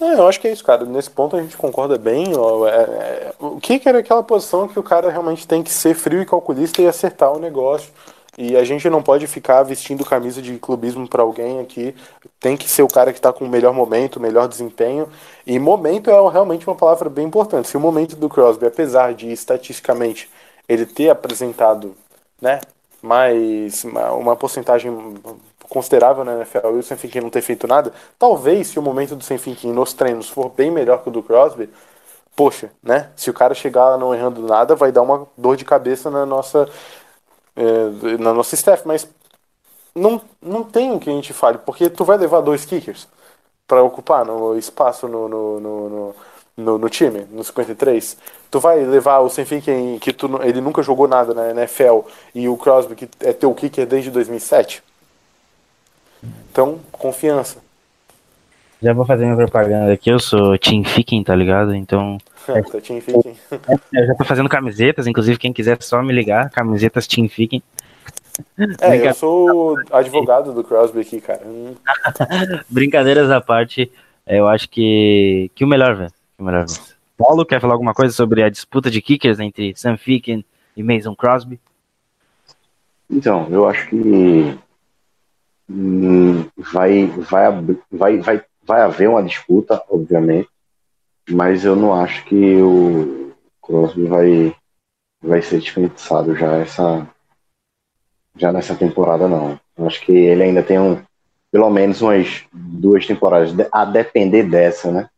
É, eu acho que é isso, cara. Nesse ponto a gente concorda bem. ó, é- é- o kicker é aquela posição que o cara realmente tem que ser frio e calculista e acertar o negócio. E a gente não pode ficar vestindo camisa de clubismo pra alguém aqui. Tem que ser o cara que tá com o melhor momento, melhor desempenho. E momento é realmente uma palavra bem importante. Se o momento do Crosby, apesar de estatisticamente ele ter apresentado, né, mais uma, uma porcentagem considerável na NFL e o Sam Finkin não ter feito nada, talvez se o momento do Sam Finkin nos treinos for bem melhor que o do Crosby, poxa, né? Se o cara chegar não errando nada, vai dar uma dor de cabeça na nossa é, na nossa staff, mas não, não tem o que a gente fale, porque tu vai levar dois kickers para ocupar no espaço no, no, no, no, no- time, no 53. Tu vai levar o Sem Ficken, que tu, ele nunca jogou nada na NFL, e o Crosby, que é teu kicker desde 2007. Então, confiança. Já vou fazer minha propaganda aqui, eu sou Team Ficken, tá ligado? Então, Tá, Team eu já tô fazendo camisetas, inclusive quem quiser só me ligar, camisetas Team Ficken. É, eu sou advogado do Crosby aqui, cara. Brincadeiras à parte, eu acho que, que o melhor que O melhor vence. Paulo, quer falar alguma coisa sobre a disputa de kickers entre Sam Ficken e Mason Crosby? Então, eu acho que hum, vai, vai, vai, vai, vai haver uma disputa, obviamente, mas eu não acho que o Crosby vai, vai ser dispensado já essa já nessa temporada não. Eu acho que ele ainda tem um pelo menos umas duas temporadas a depender dessa, né?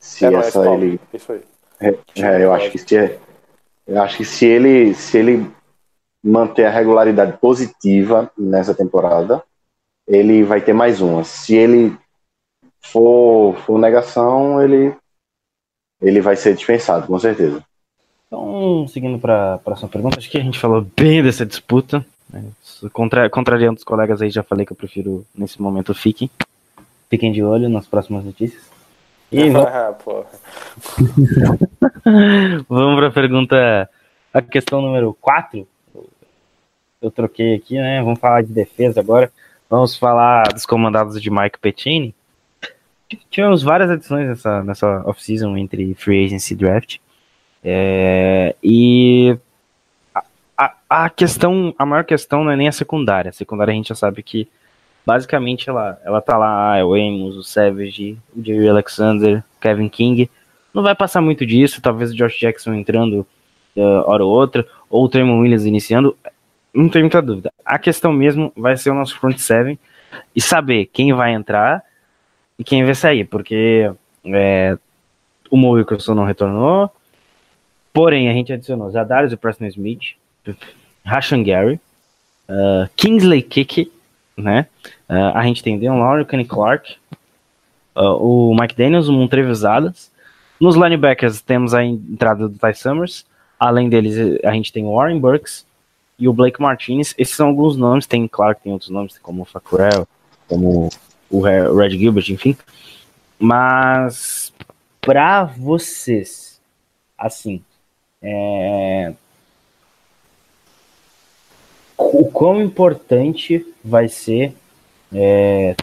Se é nóis, essa ele Isso aí. é, é, eu acho que se eu acho que se ele se ele manter a regularidade positiva nessa temporada, ele vai ter mais uma. Se ele for, for negação, ele ele vai ser dispensado, com certeza. Então, seguindo para a próxima pergunta, acho que a gente falou bem dessa disputa. né? Contra, contrariando os colegas aí, já falei que eu prefiro, nesse momento, fiquem. Fiquem de olho nas próximas notícias. E vamos, Ah, vamos para a pergunta, a questão número 4. Eu troquei aqui, né? Vamos falar de defesa agora. Vamos falar dos comandados de Mike Pettini. Tivemos várias adições nessa, nessa off-season entre Free Agency e Draft. É, e a, a, a questão, a maior questão não é nem a secundária. A secundária a gente já sabe que basicamente ela, ela tá lá, ah, o Amos, o Savage, o Jerry Alexander, Kevin King. Não vai passar muito disso, talvez o Josh Jackson entrando uh, hora ou outra, ou o Tremon Williams iniciando. Não tem muita dúvida. A questão mesmo vai ser o nosso front seven e saber quem vai entrar e quem vai sair, porque é, o Wilkerson não retornou, porém a gente adicionou Zadarius e Preston Smith, Rashan Gary, uh, Kingsley Kiki, né? Uh, a gente tem Deon Lowry, Kenny Clark, uh, o Mike Daniels, o Montrevious Adams. Nos linebackers temos a entrada do Ty Summers, além deles a gente tem o Warren Burks e o Blake Martinez. Esses são alguns nomes, tem, claro tem outros nomes, como o como o Red Gilbert, enfim. Mas para vocês, assim, é... o quão importante vai ser é,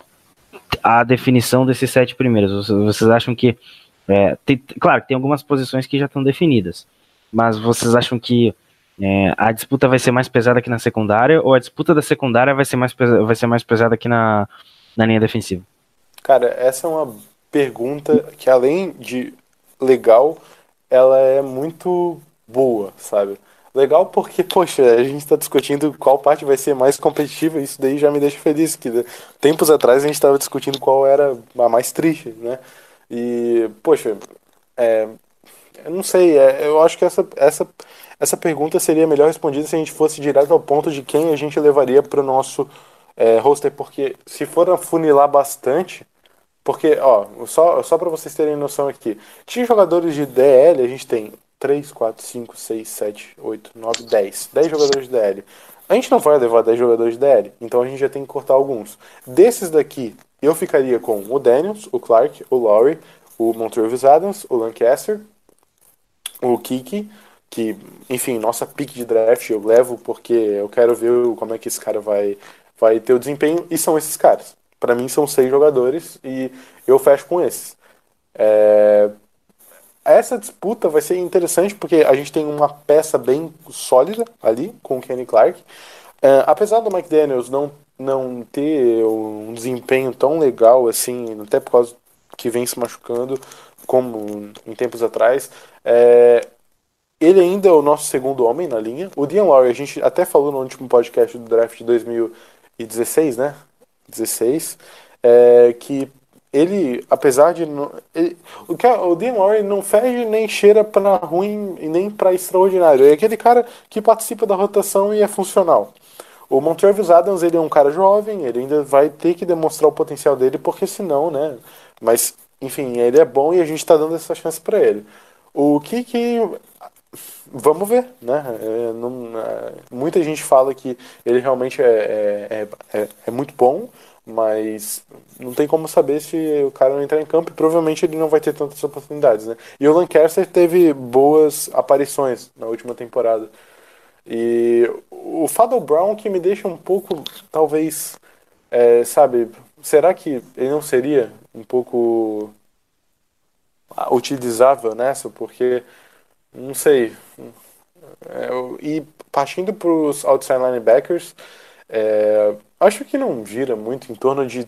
a definição desses sete primeiros? Vocês acham que, é, tem, claro, tem algumas posições que já estão definidas, mas vocês acham que é, a disputa vai ser mais pesada aqui na secundária ou a disputa da secundária vai ser mais, vai ser mais pesada aqui na, na linha defensiva? Cara, essa é uma pergunta que além de legal, ela é muito boa, sabe? Legal porque, poxa, a gente está discutindo qual parte vai ser mais competitiva, isso daí já me deixa feliz, que tempos atrás a gente estava discutindo qual era a mais triste, né? E, poxa, é, eu não sei, é, eu acho que essa, essa, essa pergunta seria melhor respondida se a gente fosse direto ao ponto de quem a gente levaria para o nosso é, roster, porque se for afunilar bastante, porque, ó, só, só para vocês terem noção aqui, de jogadores de DL, a gente tem 3, 4, 5, 6, 7, 8, 9, 10. 10 jogadores de DL. A gente não vai levar 10 jogadores de DL, então a gente já tem que cortar alguns. Desses daqui, eu ficaria com o Daniels, o Clark, o Lowry, o Montrevious Adams, o Lancaster, o Kiki, que, enfim, nossa pick de draft eu levo porque eu quero ver como é que esse cara vai, vai ter o desempenho, e são esses caras. Para mim são seis jogadores e eu fecho com esses. É, essa disputa vai ser interessante porque a gente tem uma peça bem sólida ali com o Kenny Clark. É, apesar do Mike Daniels não, não ter um desempenho tão legal assim, até por causa que vem se machucando, como em tempos atrás, é, ele ainda é o nosso segundo homem na linha. O Dean Lowry, a gente até falou no último podcast do draft de 2016, né? 16, é, que ele, apesar de. não- Ele, o, que, o Dean Lowry não fede nem cheira pra ruim e nem pra extraordinário. É aquele cara que participa da rotação e é funcional. O Montrevis Adams, ele é um cara jovem, ele ainda vai ter que demonstrar o potencial dele, porque senão, né? Mas, enfim, ele é bom e a gente tá dando essa chance pra ele. O que que. Vamos ver, né? É, não- é, muita gente fala que ele realmente é, é, é, é- é muito bom, mas não tem como saber se o cara não entrar em campo e provavelmente ele não vai ter tantas oportunidades, né? E o Lancaster teve boas aparições na última temporada. E o Fado Brown que me deixa um pouco, talvez, sabe, será que ele não seria um pouco utilizável nessa? Porque, não sei. É, e partindo para os outside linebackers, é, acho que não gira muito em torno de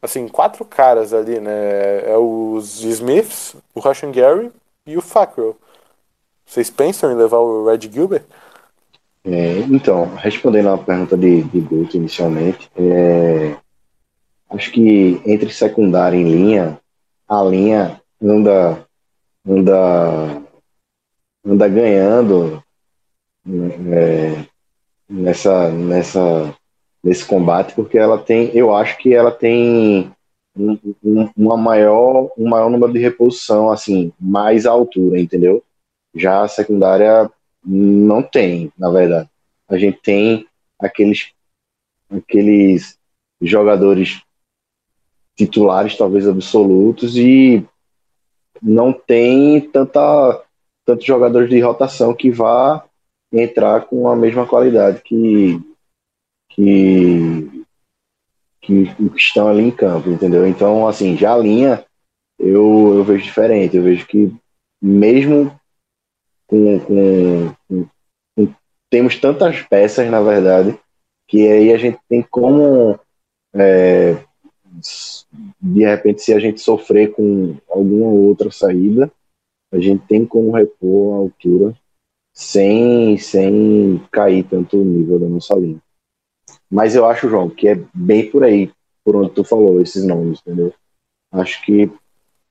assim, quatro caras ali, né? É os Smiths, o Russian Gary e o Fackrell. Vocês pensam em levar o Red Gilbert? É, então, respondendo a pergunta de, de Guto inicialmente, é, acho que entre secundária e linha, a linha anda, anda, anda ganhando é, nessa, nessa, nesse combate, porque ela tem, eu acho que ela tem um, um- uma maior, um maior número de reposição, assim, mais altura, entendeu? Já a secundária não tem, na verdade. A gente tem aqueles, aqueles jogadores titulares, talvez absolutos, e não tem tanta, tantos jogadores de rotação que vá entrar com a mesma qualidade que, que, que estão ali em campo, entendeu? Então, assim, já a linha eu, eu vejo diferente. Eu vejo que mesmo com, com, com- com- temos tantas peças, na verdade, que aí a gente tem como é, de repente se a gente sofrer com alguma outra saída, a gente tem como repor a altura sem, sem cair tanto o nível da nossa linha. Mas eu acho, João, que é bem por aí, por onde tu falou esses nomes, entendeu? Acho que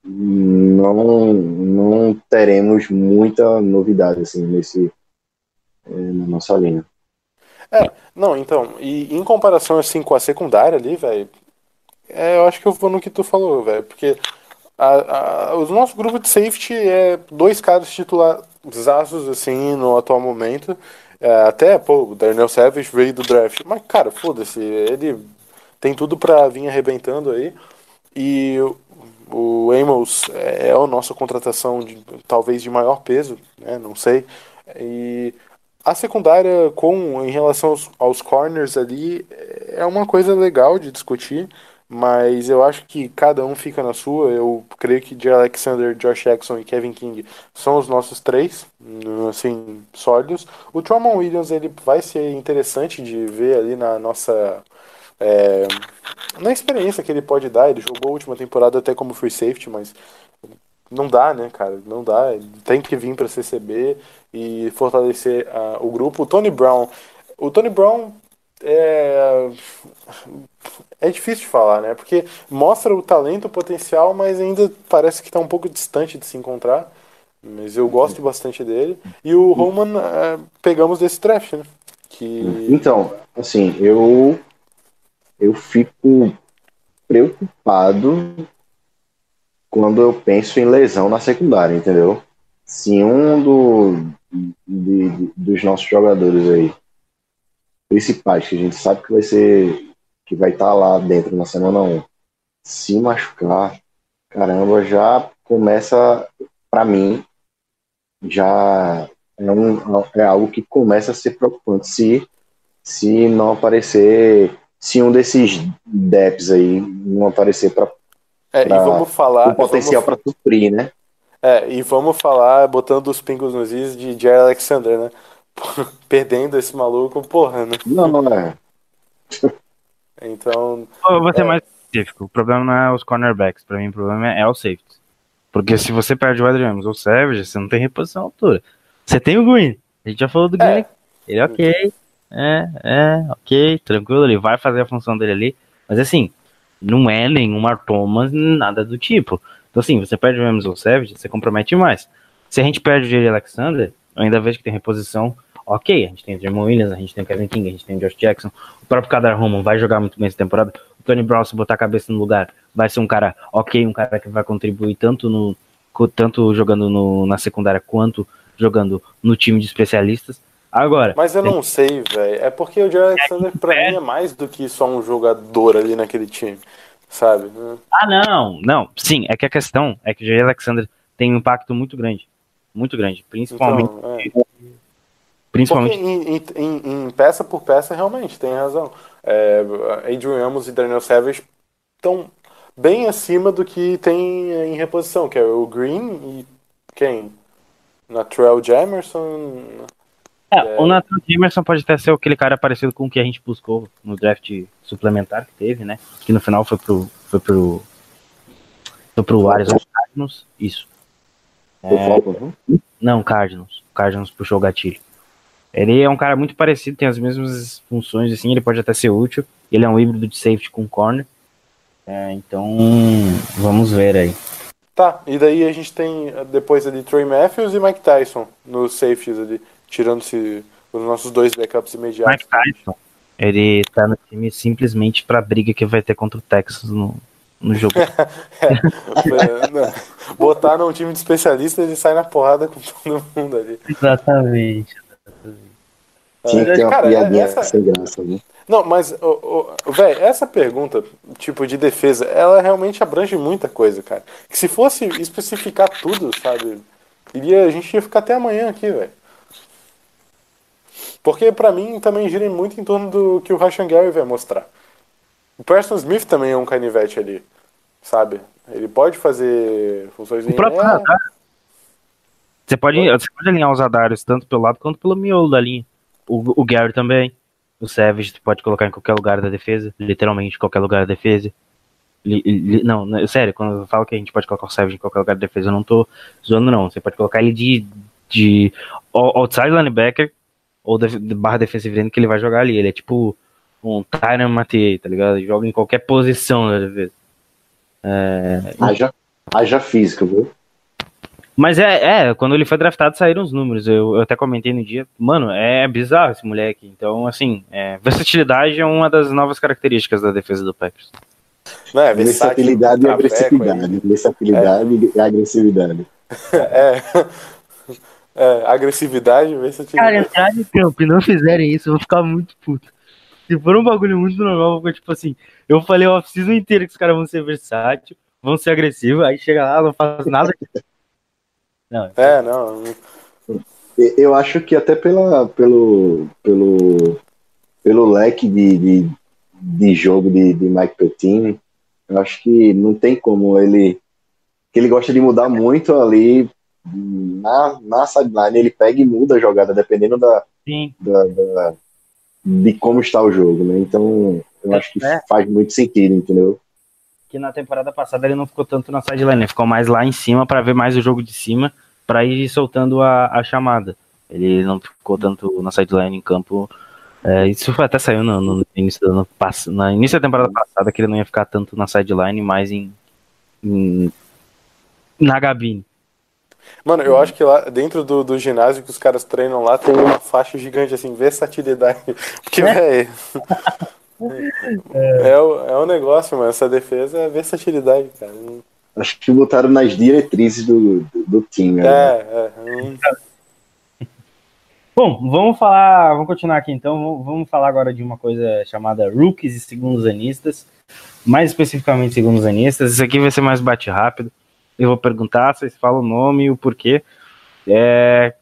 não, não teremos muita novidade assim nesse eh, na nossa linha. Não, então, e em comparação assim com a secundária ali, velho, é, eu acho que eu vou no que tu falou, velho, porque a, a, o nosso grupo de safety é dois caras titulares assim no atual momento. É, até, pô, o Darnell Savage veio do draft. Mas, cara, foda-se, ele tem tudo pra vir arrebentando aí. E o, o Amos é a nossa contratação de, talvez de maior peso, né? Não sei. E a secundária, com em relação aos, aos corners ali, é uma coisa legal de discutir, mas eu acho que cada um fica na sua. Eu creio que J. Alexander, Josh Jackson e Kevin King são os nossos três, assim, sólidos. O Tromon Williams, ele vai ser interessante de ver ali na nossa... é, na experiência que ele pode dar, ele jogou a última temporada até como free safety, mas não dá, né, cara? Não dá. Ele tem que vir para CCB e fortalecer ah, o grupo. O Tony Brown. O Tony Brown é. É difícil de falar, né? Porque mostra o talento, o potencial, mas ainda parece que está um pouco distante de se encontrar. Mas eu gosto bastante dele. E o Roman ah, pegamos desse draft, né? Que. Então, assim, eu eu fico preocupado quando eu penso em lesão na secundária, entendeu? Se um do, de- de- dos nossos jogadores aí principais, que a gente sabe que vai ser que vai estar lá dentro na semana 1, se machucar, caramba, já começa para mim já é, um, é algo que começa a ser preocupante se se não aparecer, se um desses DEPs aí não aparecer para É, e vamos falar. o potencial e para vamos, suprir, né? é, e vamos falar, botando os pingos nos is de Jerry Alexander, né? Perdendo esse maluco, porra, né? Não, não é. Então. Eu vou ser É. mais específico. O problema não é os cornerbacks. Pra mim, o problema é o safety. Porque se você perde o Adrian Ramos ou o Savage, você não tem reposição à altura. Você tem o Green. A gente já falou do Green. É. Ele é ok. É, é, ok, tranquilo. Ele vai fazer a função dele ali. Mas assim, não é nenhum Mark Thomas, nada do tipo. Então assim, você perde o Ramos ou o Savage, você compromete mais. Se a gente perde o Jerry Alexander, ainda vejo que tem reposição. Ok, a gente tem o Jeremy Williams, a gente tem o Kevin King, a gente tem o Josh Jackson. O próprio Kadar Roman vai jogar muito bem essa temporada. O Tony Brown, se botar a cabeça no lugar, vai ser um cara ok, um cara que vai contribuir tanto no tanto jogando no- na secundária quanto jogando no time de especialistas. Agora, Mas eu não sei, velho. É porque o Jerry Alexander, pra mim, é mais do que só um jogador ali naquele time. Sabe? ah não, não, sim, é que a questão é que o Jerry Alexander tem um impacto muito grande, muito grande, principalmente, Então, é. Principalmente em, em- em- peça por peça, realmente, tem razão. É, Adrian Ramos e Daniel Savage estão bem acima do que tem em reposição, que é o Green e quem? Natrell Jamerson. É, o Nathan Emerson pode até ser aquele cara parecido com o que a gente buscou no draft suplementar que teve, né? Que no final foi pro. Foi pro. Foi pro Arizona Cardinals. Isso. O Falcons, né? Não, Cardinals. O Cardinals puxou o gatilho. Ele é um cara muito parecido, tem as mesmas funções, assim, ele pode até ser útil. Ele é um híbrido de safety com corner. É, então, vamos ver aí. Tá, e daí a gente tem depois ali Trey Matthews e Mike Tyson nos safeties ali, tirando-se os nossos dois backups imediatos. Mike Tyson, ele tá no time simplesmente pra briga que vai ter contra o Texas no, no jogo. É, não. Botar num time de especialistas ele sai na porrada com todo mundo ali. Exatamente. Tinha que ter uma Cara, piadinha essa- sem graça, né? Não, mas, velho, essa pergunta, tipo, de defesa, ela realmente abrange muita coisa, cara. Que se fosse especificar tudo, sabe, iria, a gente ia ficar até amanhã aqui, velho. Porque pra mim também gira muito em torno do que o Rashan Gary vai mostrar. O Preston Smith também é um canivete ali, sabe? Ele pode fazer funções O próprio é, radar. Você pode, você pode alinhar os radares tanto pelo lado quanto pelo miolo da linha. O, o Gary também. O Savage você pode colocar em qualquer lugar da defesa. Literalmente, qualquer lugar da defesa. Li- li- não, não, sério, quando eu falo que a gente pode colocar o Savage em qualquer lugar da defesa, eu não tô zoando, não. Você pode colocar ele de, de ou- outside linebacker ou de, de barra defensive end que ele vai jogar ali. Ele é tipo um Tyron Matei, tá ligado? Ele joga em qualquer posição da defesa. É, Haja, haja física, viu? Mas é, é, quando ele foi draftado saíram os números. Eu, eu até comentei no dia. Mano, é bizarro esse moleque. Então, assim, é, versatilidade é uma das novas características da defesa do Packers. Não, é Versatilidade e agressividade. Versatilidade e agressividade. aí. É. É, agressividade, versatilidade. Cara, entrar em campo e não fizerem isso, eu vou ficar muito puto. Se for um bagulho muito normal, ficar tipo assim. Eu falei o off-season inteiro que os caras vão ser versátil, vão ser agressivos, aí chega lá, não faz nada. Não, É, não. Eu acho que até pela, pelo, pelo, pelo leque de, de, de jogo de, de Mike Pettine, eu acho que não tem como ele. que ele gosta de mudar muito ali na, na sideline, ele pega e muda a jogada, dependendo da, sim. da, da- de como está o jogo, né? Então, eu acho que É. faz muito sentido, entendeu? que na temporada passada ele não ficou tanto na sideline, ele ficou mais lá em cima para ver mais o jogo de cima, para ir soltando a, a chamada. Ele não ficou tanto na sideline em campo. É, isso até saiu no, no início do ano passado, na início da temporada passada que ele não ia ficar tanto na sideline, mais em, em na gabine. Mano, eu acho que lá dentro do, do ginásio que os caras treinam lá tem uma faixa gigante assim, versatilidade. Porque, velho. É, o, é um negócio, mano. Essa defesa é versatilidade, cara. Acho que botaram nas diretrizes do, do, do time. É, né? é. hum. Bom, vamos falar, vamos continuar aqui então. Vamos- Vamos falar agora de uma coisa chamada rookies e segundos anistas. Mais especificamente segundos anistas, isso aqui vai ser mais bate rápido. Eu vou perguntar, vocês falam o nome e o porquê. É,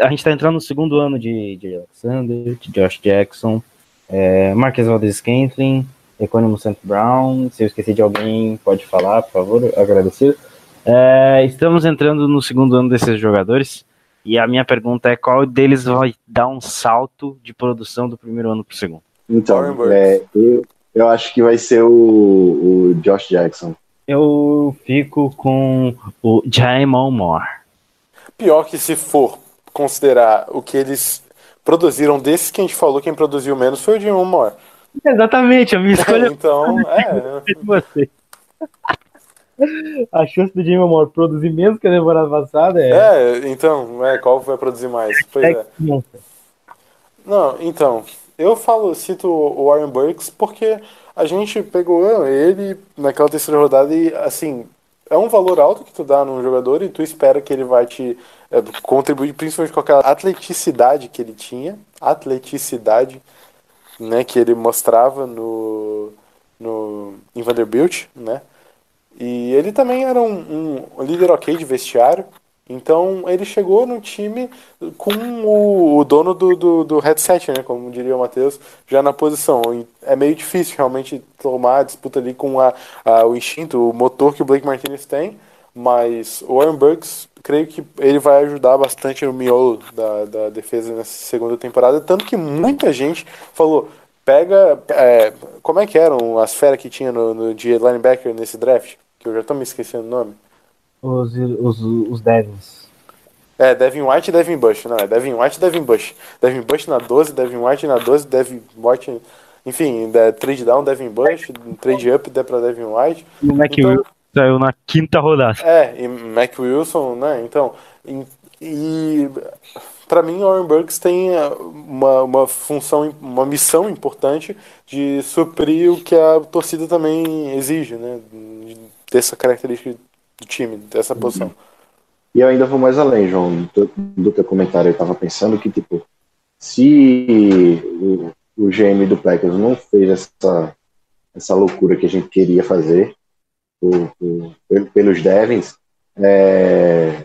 a gente tá entrando no segundo ano de, de Alexander, de Josh Jackson, é, Marques Valdez Scantling, Economo St. Brown. Se eu esqueci de alguém, pode falar, por favor, agradecer. É, estamos entrando no segundo ano desses jogadores. E a minha pergunta é qual deles vai dar um salto de produção do primeiro ano para o segundo? Então, é, eu, eu acho que vai ser o, o Josh Jackson. Eu fico com o Jaimon Moore. Pior que se for considerar o que eles produziram desses que a gente falou, quem produziu menos foi o Jimmy Moore. Exatamente, a minha escolha então, é. é de você. A chance do Jaimon Moore produzir menos que a temporada passada é. É, então, é, qual vai produzir mais? Pois é. Não, então, eu falo, cito o Warren Burks porque a gente pegou ele naquela terceira rodada e, assim, é um valor alto que tu dá num jogador e tu espera que ele vai te é, contribuir, principalmente com aquela atleticidade que ele tinha, atleticidade, né, que ele mostrava no, no em Vanderbilt, né, e ele também era um, um líder ok de vestiário, então ele chegou no time com o, o dono do, do, do headset, né? Como diria o Matheus, já na posição. E É meio difícil realmente tomar a disputa ali com a, a- o instinto, o motor que o Blake Martinez tem. Mas o Warren Burks, creio que ele vai ajudar bastante no miolo da, da defesa nessa segunda temporada. Tanto que muita gente falou. Pega. é, como é que eram as feras que tinha no, no de linebacker nesse draft? Que eu já tô me esquecendo o nome. Os, os, os Devils. É, Devin White e Devin Bush. Não, é Devin White e Devin Bush. Devin Bush na 12, Devin White na 12, Devin White. Enfim, da- trade down, Devin Bush, trade up dá pra Devin White. E o Mac Então- Wilson saiu na quinta rodada. É, e Mac Wilson, né? Então, e, e para mim, o Warren Burks tem eh, uma, uma função, uma missão importante de suprir o que a torcida também exige, né? Dessa característica do time, dessa posição. E eu ainda vou mais além, João, do, do teu comentário. Eu tava pensando que, tipo, se o, o GM do Packers não fez essa, essa loucura que a gente queria fazer por- por- pel- pelos Devins, é,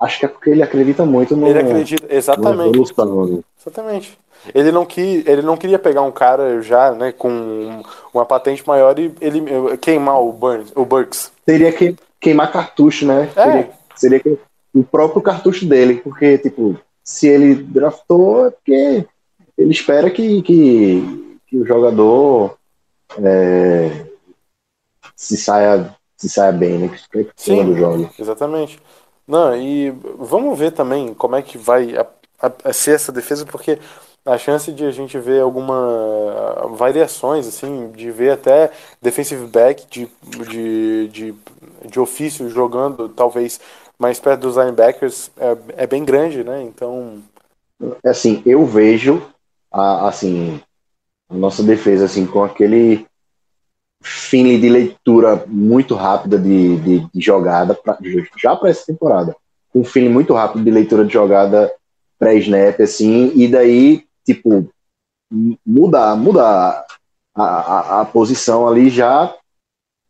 acho que é porque ele acredita muito no, Ele acredita, exatamente. evolução. né? Exatamente. Ele não, que, ele não queria pegar um cara já, né, com uma patente maior e ele queimar o Burns, o Burks. Seria que, queimar cartucho, né? É. Seria, seria que- o próprio cartucho dele, porque, tipo, se ele draftou, é porque ele espera que, que, que o jogador é, se, saia, se saia bem, né? Que Sim. quando joga. Exatamente. Não, e vamos ver também como é que vai a- a- a ser essa defesa, porque a chance de a gente ver alguma variações, assim, de ver até defensive back de, de, de, de ofício jogando talvez mais perto dos linebackers é, é bem grande, né? Então, Assim, eu vejo a, assim, a nossa defesa assim, com aquele feeling de leitura muito rápida de, de, de jogada pra, já para essa temporada. Um feeling muito rápido de leitura de jogada pré-snap, assim, e daí, tipo, mudar, mudar a, a, a posição ali já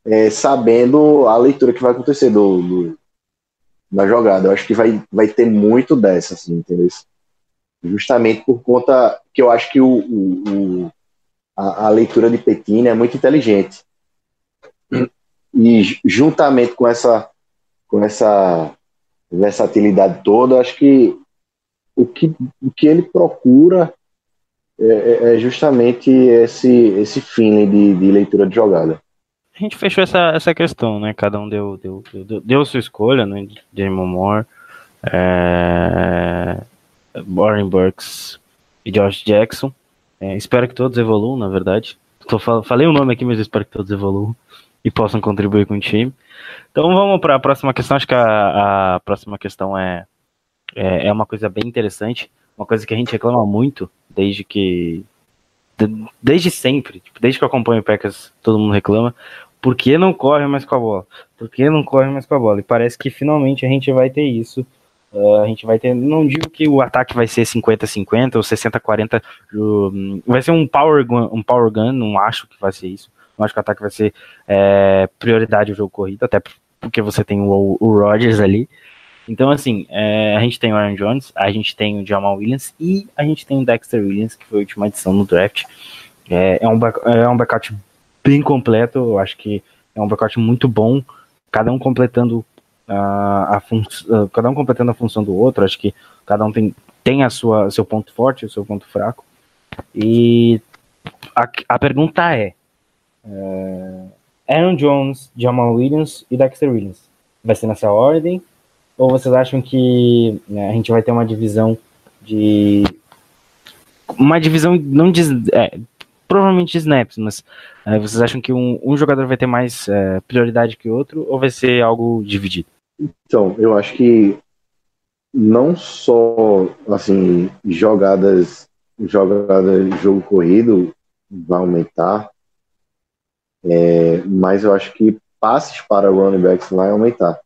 é, sabendo a leitura que vai acontecer do, do- da jogada. Eu acho que vai, vai ter muito dessa, assim, entendeu? Justamente por conta que eu acho que o, o- o- a, a leitura de Petina é muito inteligente. E ju- juntamente com essa, com essa versatilidade toda, eu acho que o que, o que ele procura é, é- é justamente esse, esse feeling de, de leitura de jogada. A gente fechou essa, essa questão, né? Cada um deu, deu, deu, deu sua escolha, né? Damon Moore, é... Warren Burks e Josh Jackson. É, espero que todos evoluam, na verdade. Tô, fal- falei o nome aqui, mas espero que todos evoluam e possam contribuir com o time. Então vamos para a próxima questão. Acho que a, a próxima questão é, é, é uma coisa bem interessante. Uma coisa que a gente reclama muito desde que. de- Desde sempre, tipo, desde que eu acompanho o Packers, todo mundo reclama. Por que não corre mais com a bola? Por que não corre mais com a bola? E parece que finalmente a gente vai ter isso. Uh, a gente vai ter, não digo que o ataque vai ser 50-50 ou 60-40, um, vai ser um power, gun, um power gun, não acho que vai ser isso. Não acho que o ataque vai ser é, prioridade o jogo corrido, até porque você tem o, o Rodgers ali. Então, assim, é, a gente tem o Aaron Jones, a gente tem o Jamal Williams e a gente tem o Dexter Williams, que foi a última adição no draft. É, é, um, é um backup bem completo. Eu acho que é um pacote muito bom, cada um completando a, a fun uh, cada um completando a função do outro. Acho que cada um tem, tem a sua seu ponto forte, o seu ponto fraco. E a, a pergunta é, é Aaron Jones, Jamal Williams e Dexter Williams. Vai ser nessa ordem? Ou vocês acham que né, a gente vai ter uma divisão de. Uma divisão não de. É, provavelmente de snaps, mas é, vocês acham que um, um, jogador vai ter mais é, prioridade que outro ou vai ser algo dividido? Então, eu acho que não só assim jogadas jogadas jogo corrido vai aumentar, é, mas eu acho que passes para running backs vai aumentar,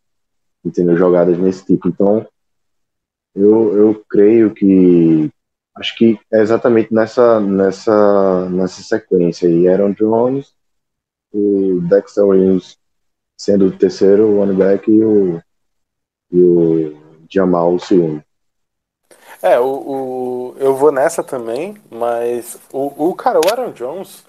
entendeu? Jogadas nesse tipo. Então, eu, eu creio que acho que é exatamente nessa nessa nessa sequência aí, Aaron Jones, o Dexter Williams sendo o terceiro running back e o, e o Jamal o segundo. É, o, o, eu vou nessa também, mas o, o cara, o Aaron Jones,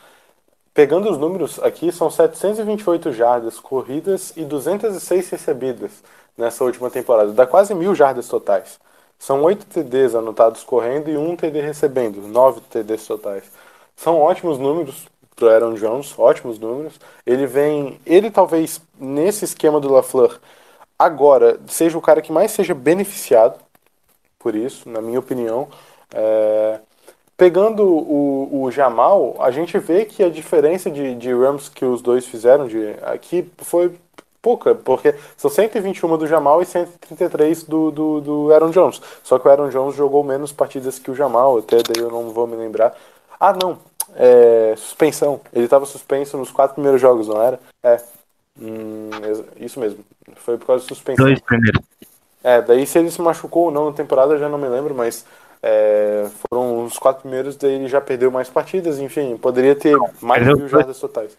Pegando os números aqui, são 728 jardas corridas e 206 recebidas nessa última temporada. Dá quase mil jardas totais. São 8 TDs anotados correndo e 1 TD recebendo. 9 TDs totais. São ótimos números pro Aaron Jones, ótimos números. Ele vem, ele talvez nesse esquema do LaFleur agora seja o cara que mais seja beneficiado por isso, na minha opinião. É, Pegando o, o Jamal, a gente vê que a diferença de, de runs que os dois fizeram de, aqui foi pouca, porque são 121 do Jamal e 133 do, do, do Aaron Jones. Só que o Aaron Jones jogou menos partidas que o Jamal, até daí eu não vou me lembrar. Ah, não, é, suspensão. Ele estava suspenso nos quatro primeiros jogos, não era? É. Hum, isso mesmo. Foi por causa de suspensão. Dois primeiros. É, daí se ele se machucou ou não na temporada, já não me lembro, mas é, foram os quatro primeiros, daí ele já perdeu mais partidas, enfim, poderia ter mais de mil jardas totais.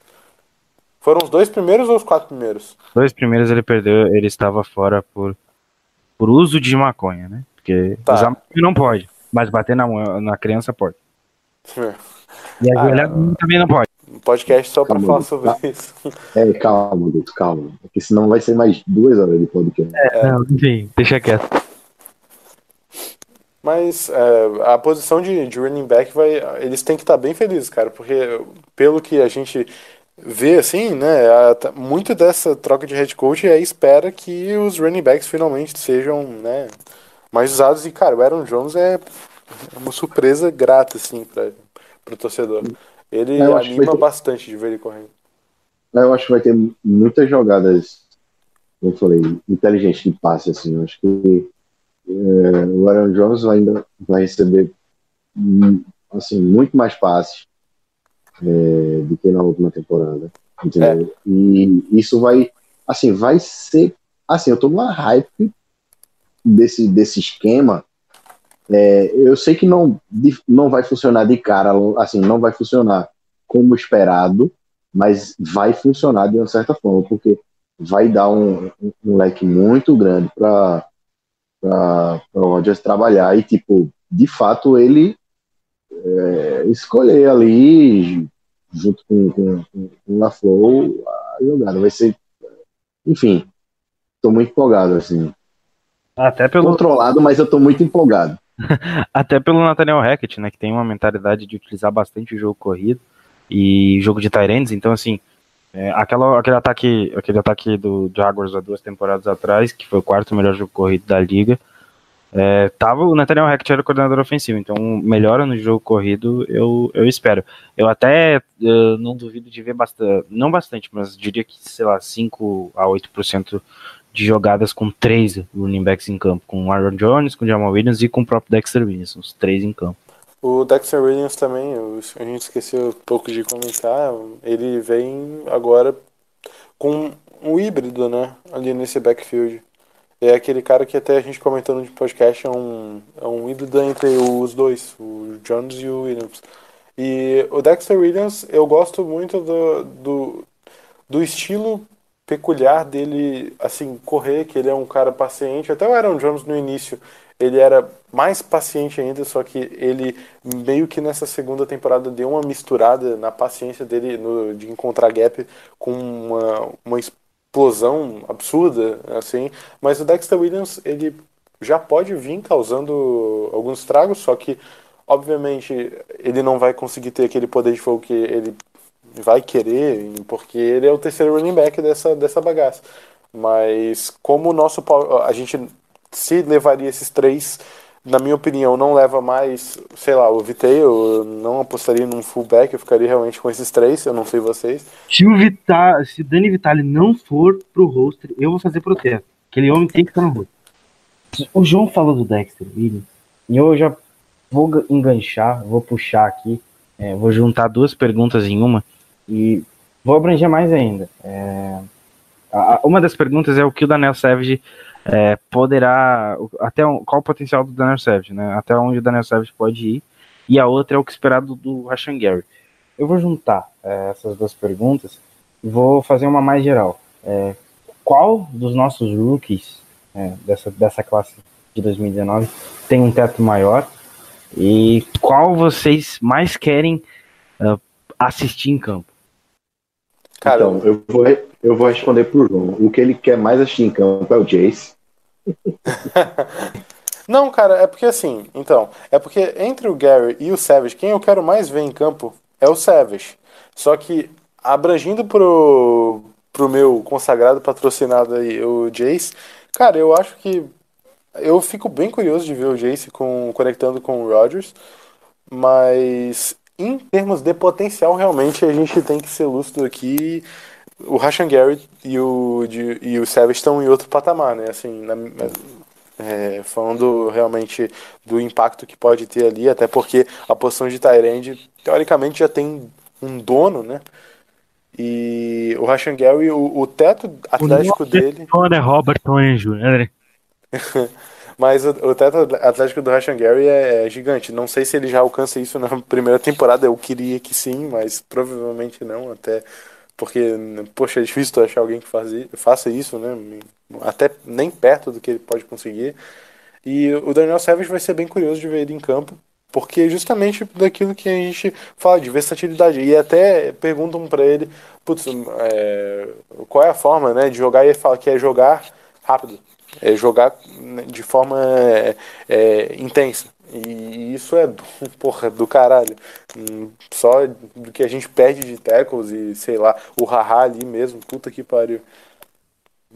Foram os dois primeiros ou os quatro primeiros? Dois primeiros ele perdeu, ele estava fora por, por uso de maconha, né? Porque tá. usar não pode, mas bater na, na criança pode. E ajoelhar ah, também não pode. Um podcast só para falar sobre tá. isso. É, calma, Guto, calma. Porque senão vai ser mais duas horas de podcast. É, não, enfim, deixa quieto. Mas é, a posição de, de running back vai. Eles têm que estar bem felizes, cara, porque pelo que a gente vê assim, né? A, muito dessa troca de head coach é a espera que os running backs finalmente sejam né, mais usados. E, cara, o Aaron Jones é uma surpresa grata, assim, para o torcedor. Ele anima ter... bastante de ver ele correndo. Eu acho que vai ter muitas jogadas, como eu falei, inteligentes de passe, assim. Eu acho que é, o Aaron Jones ainda vai receber assim, muito mais passes é, do que na última temporada. Entendeu? É. E isso vai, assim, vai ser. Assim, eu tô numa hype desse, desse esquema. É, eu sei que não, não vai funcionar de cara, assim, não vai funcionar como esperado, mas vai funcionar de uma certa forma, porque vai dar um, um leque muito grande para para o Rodgers trabalhar e, tipo, de fato, ele é, escolher ali, junto com, com, com o LaFlow, a jogada. Vai ser. Enfim, estou muito empolgado, assim. Até pelo... Controlado, mas eu estou muito empolgado. Até pelo Nathaniel Hackett, né, que tem uma mentalidade de utilizar bastante o jogo corrido e jogo de Tyrands, então assim, é, aquela, aquele ataque, aquele ataque do Jaguars há duas temporadas atrás, que foi o quarto melhor jogo corrido da liga, é, tava o Nathaniel Hackett era o coordenador ofensivo, então melhora no jogo corrido, eu, eu espero. Eu até eu não duvido de ver bastante, não bastante, mas diria que, sei lá, 5 a 8% de jogadas com três running backs em campo, com Aaron Jones, com Jamal Williams e com o próprio Dexter Williams, os três em campo. O Dexter Williams também, a gente esqueceu um pouco de comentar, ele vem agora com um híbrido, né, ali nesse backfield. É aquele cara que até a gente comentou no podcast, é um, é um híbrido entre os dois, o Jones e o Williams. E o Dexter Williams, eu gosto muito do, do, do estilo peculiar dele, assim, correr, que ele é um cara paciente. Até o Aaron Jones no início, ele era mais paciente ainda, só que ele meio que nessa segunda temporada deu uma misturada na paciência dele no, de encontrar gap com uma, uma explosão absurda, assim. Mas o Dexter Williams, ele já pode vir causando alguns estragos, só que obviamente ele não vai conseguir ter aquele poder de fogo que ele vai querer, porque ele é o terceiro running back dessa, dessa bagaça. Mas como o nosso a gente se levaria esses três, na minha opinião, não leva mais, sei lá, o Vitei, eu não apostaria num fullback, eu ficaria realmente com esses três, eu não sei vocês. Se o Vita, se o Dani Vitale não for pro roster, eu vou fazer protesto. Aquele homem tem que estar no roster. O João falou do Dexter Williams, e eu já vou enganchar, vou puxar aqui, é, vou juntar duas perguntas em uma e vou abranger mais ainda. É, a, uma das perguntas é o que o Daniel Savage é, poderá, até qual o potencial do Daniel Savage, né? Até onde o Daniel Savage pode ir. E a outra é o que esperado do Rashan Gary. Eu vou juntar é, essas duas perguntas e vou fazer uma mais geral. É, qual dos nossos rookies é, dessa, dessa classe de 2019 tem um teto maior e qual vocês mais querem uh, assistir em campo? Cara, então, eu vou, eu vou responder pro João. O que ele quer mais assistir em campo é o Jace. Não, cara, é porque assim, então, é porque entre o Gary e o Savage, quem eu quero mais ver em campo é o Savage. Só que abrangindo pro, pro meu consagrado patrocinado aí, o Jace, cara, eu acho que eu fico bem curioso de ver o Jace com, conectando com o Rodgers, mas em termos de potencial, realmente a gente tem que ser lúcido aqui. O Rashan Gary e o, de, e o Savage estão em outro patamar, né? Assim, na, é, falando realmente do impacto que pode ter ali, até porque a posição de Tyrande, teoricamente, já tem um dono, né? E o Rashan Gary, o, o teto atlético o dele. é Robert né? Mas o, o teto atlético do Rashan Gary é, é, gigante. Não sei se ele já alcança isso na primeira temporada. Eu queria que sim, mas provavelmente não. Até porque, poxa, é difícil achar alguém que faz, faça isso, né? Até nem perto do que ele pode conseguir. E o Daniel Savage vai ser bem curioso de ver ele em campo, porque justamente daquilo que a gente fala de versatilidade. E até perguntam para ele, putz, é, qual é a forma né, de jogar, e ele fala que é jogar rápido é jogar de forma é, é, intensa. E isso é do, porra, do caralho. Hum, só do que a gente perde de tackles e, sei lá, o haha ali mesmo, puta que pariu.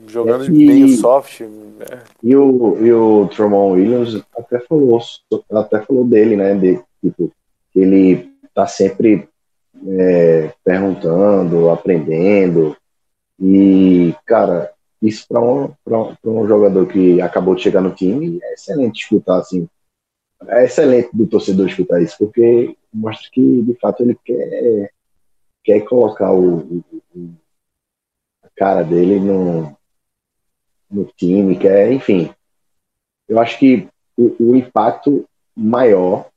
Jogando é e, meio soft. É. E o, e o Tremont Williams até falou, até falou dele, né? De, tipo, que ele tá sempre é, perguntando, aprendendo. E, cara, isso para um, um, um jogador que acabou de chegar no time é excelente escutar assim. É excelente do torcedor escutar isso, porque mostra que de fato ele quer, quer colocar o, o a cara dele no, no time, quer, enfim. Eu acho que o, o impacto maior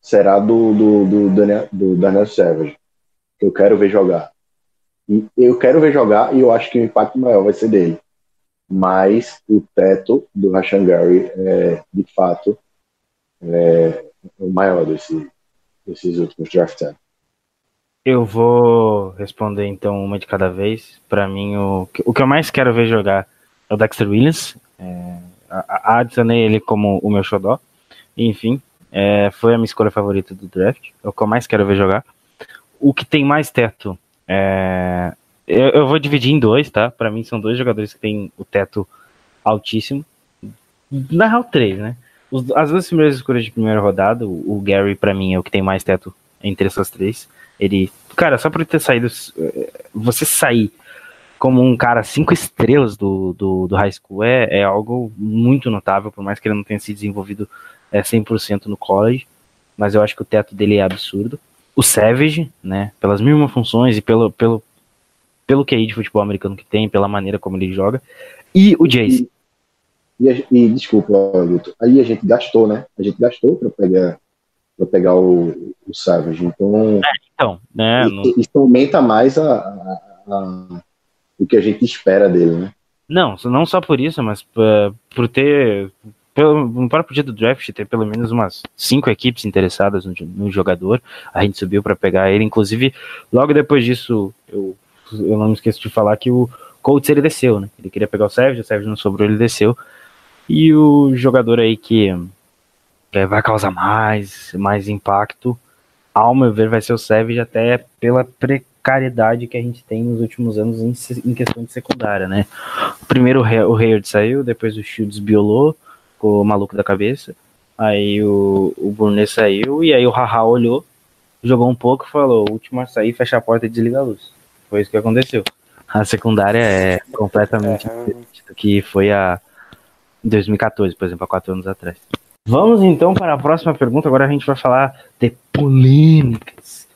será do, do, do, Daniel, do Daniel Savage, que eu quero ver jogar eu quero ver jogar e eu acho que o impacto maior vai ser dele. Mas o teto do Rashan Gary é, de fato, é o maior desse, desses últimos draft Eu vou responder então uma de cada vez. Para mim, o, o que eu mais quero ver jogar é o Dexter Williams. É, adicionei ele como o meu xodó. Enfim, é, foi a minha escolha favorita do draft. É o que eu mais quero ver jogar. O que tem mais teto é, eu, eu, vou dividir em dois, tá? Para mim são dois jogadores que têm o teto altíssimo. Na real, três, né? Os, as duas primeiras escolhas de primeira rodada, o, o Gary, para mim, é o que tem mais teto entre essas três. Ele, cara, só por ter saído, você sair como um cara cinco estrelas do, do, do high school é, é algo muito notável, por mais que ele não tenha se desenvolvido é, 100% no college, mas eu acho que o teto dele é absurdo o Savage, né, pelas mesmas funções e pelo, pelo, pelo QI de futebol americano que tem, pela maneira como ele joga, e o Jace. E, e, e desculpa, Luto, aí a gente gastou, né? A gente gastou para pegar para pegar o, o Savage, então, é, então né, isso, isso, aumenta mais a, a, a, o que a gente espera dele, né? Não, não só por isso, mas uh, por ter pelo, no próprio dia do draft, tem pelo menos umas cinco equipes interessadas no, no jogador. A gente subiu para pegar ele. Inclusive, logo depois disso, eu, eu não me esqueço de falar que o Colts ele desceu, né? Ele queria pegar o Savage, o Savage não sobrou, ele desceu. E o jogador aí que é, vai causar mais, mais impacto, ao meu ver, vai ser o Savage até pela precariedade que a gente tem nos últimos anos em, em questão de secundária, né? Primeiro o Hayward saiu, depois o Shields biolou, ficou maluco da cabeça. Aí o, o Burnet saiu e aí o Haha olhou, jogou um pouco e falou: último a sair, fecha a porta e desliga a luz. Foi isso que aconteceu. A secundária é completamente É. diferente do que foi a em 2014, por exemplo, há quatro anos atrás. Vamos então para a próxima pergunta. Agora a gente vai falar de polêmicas.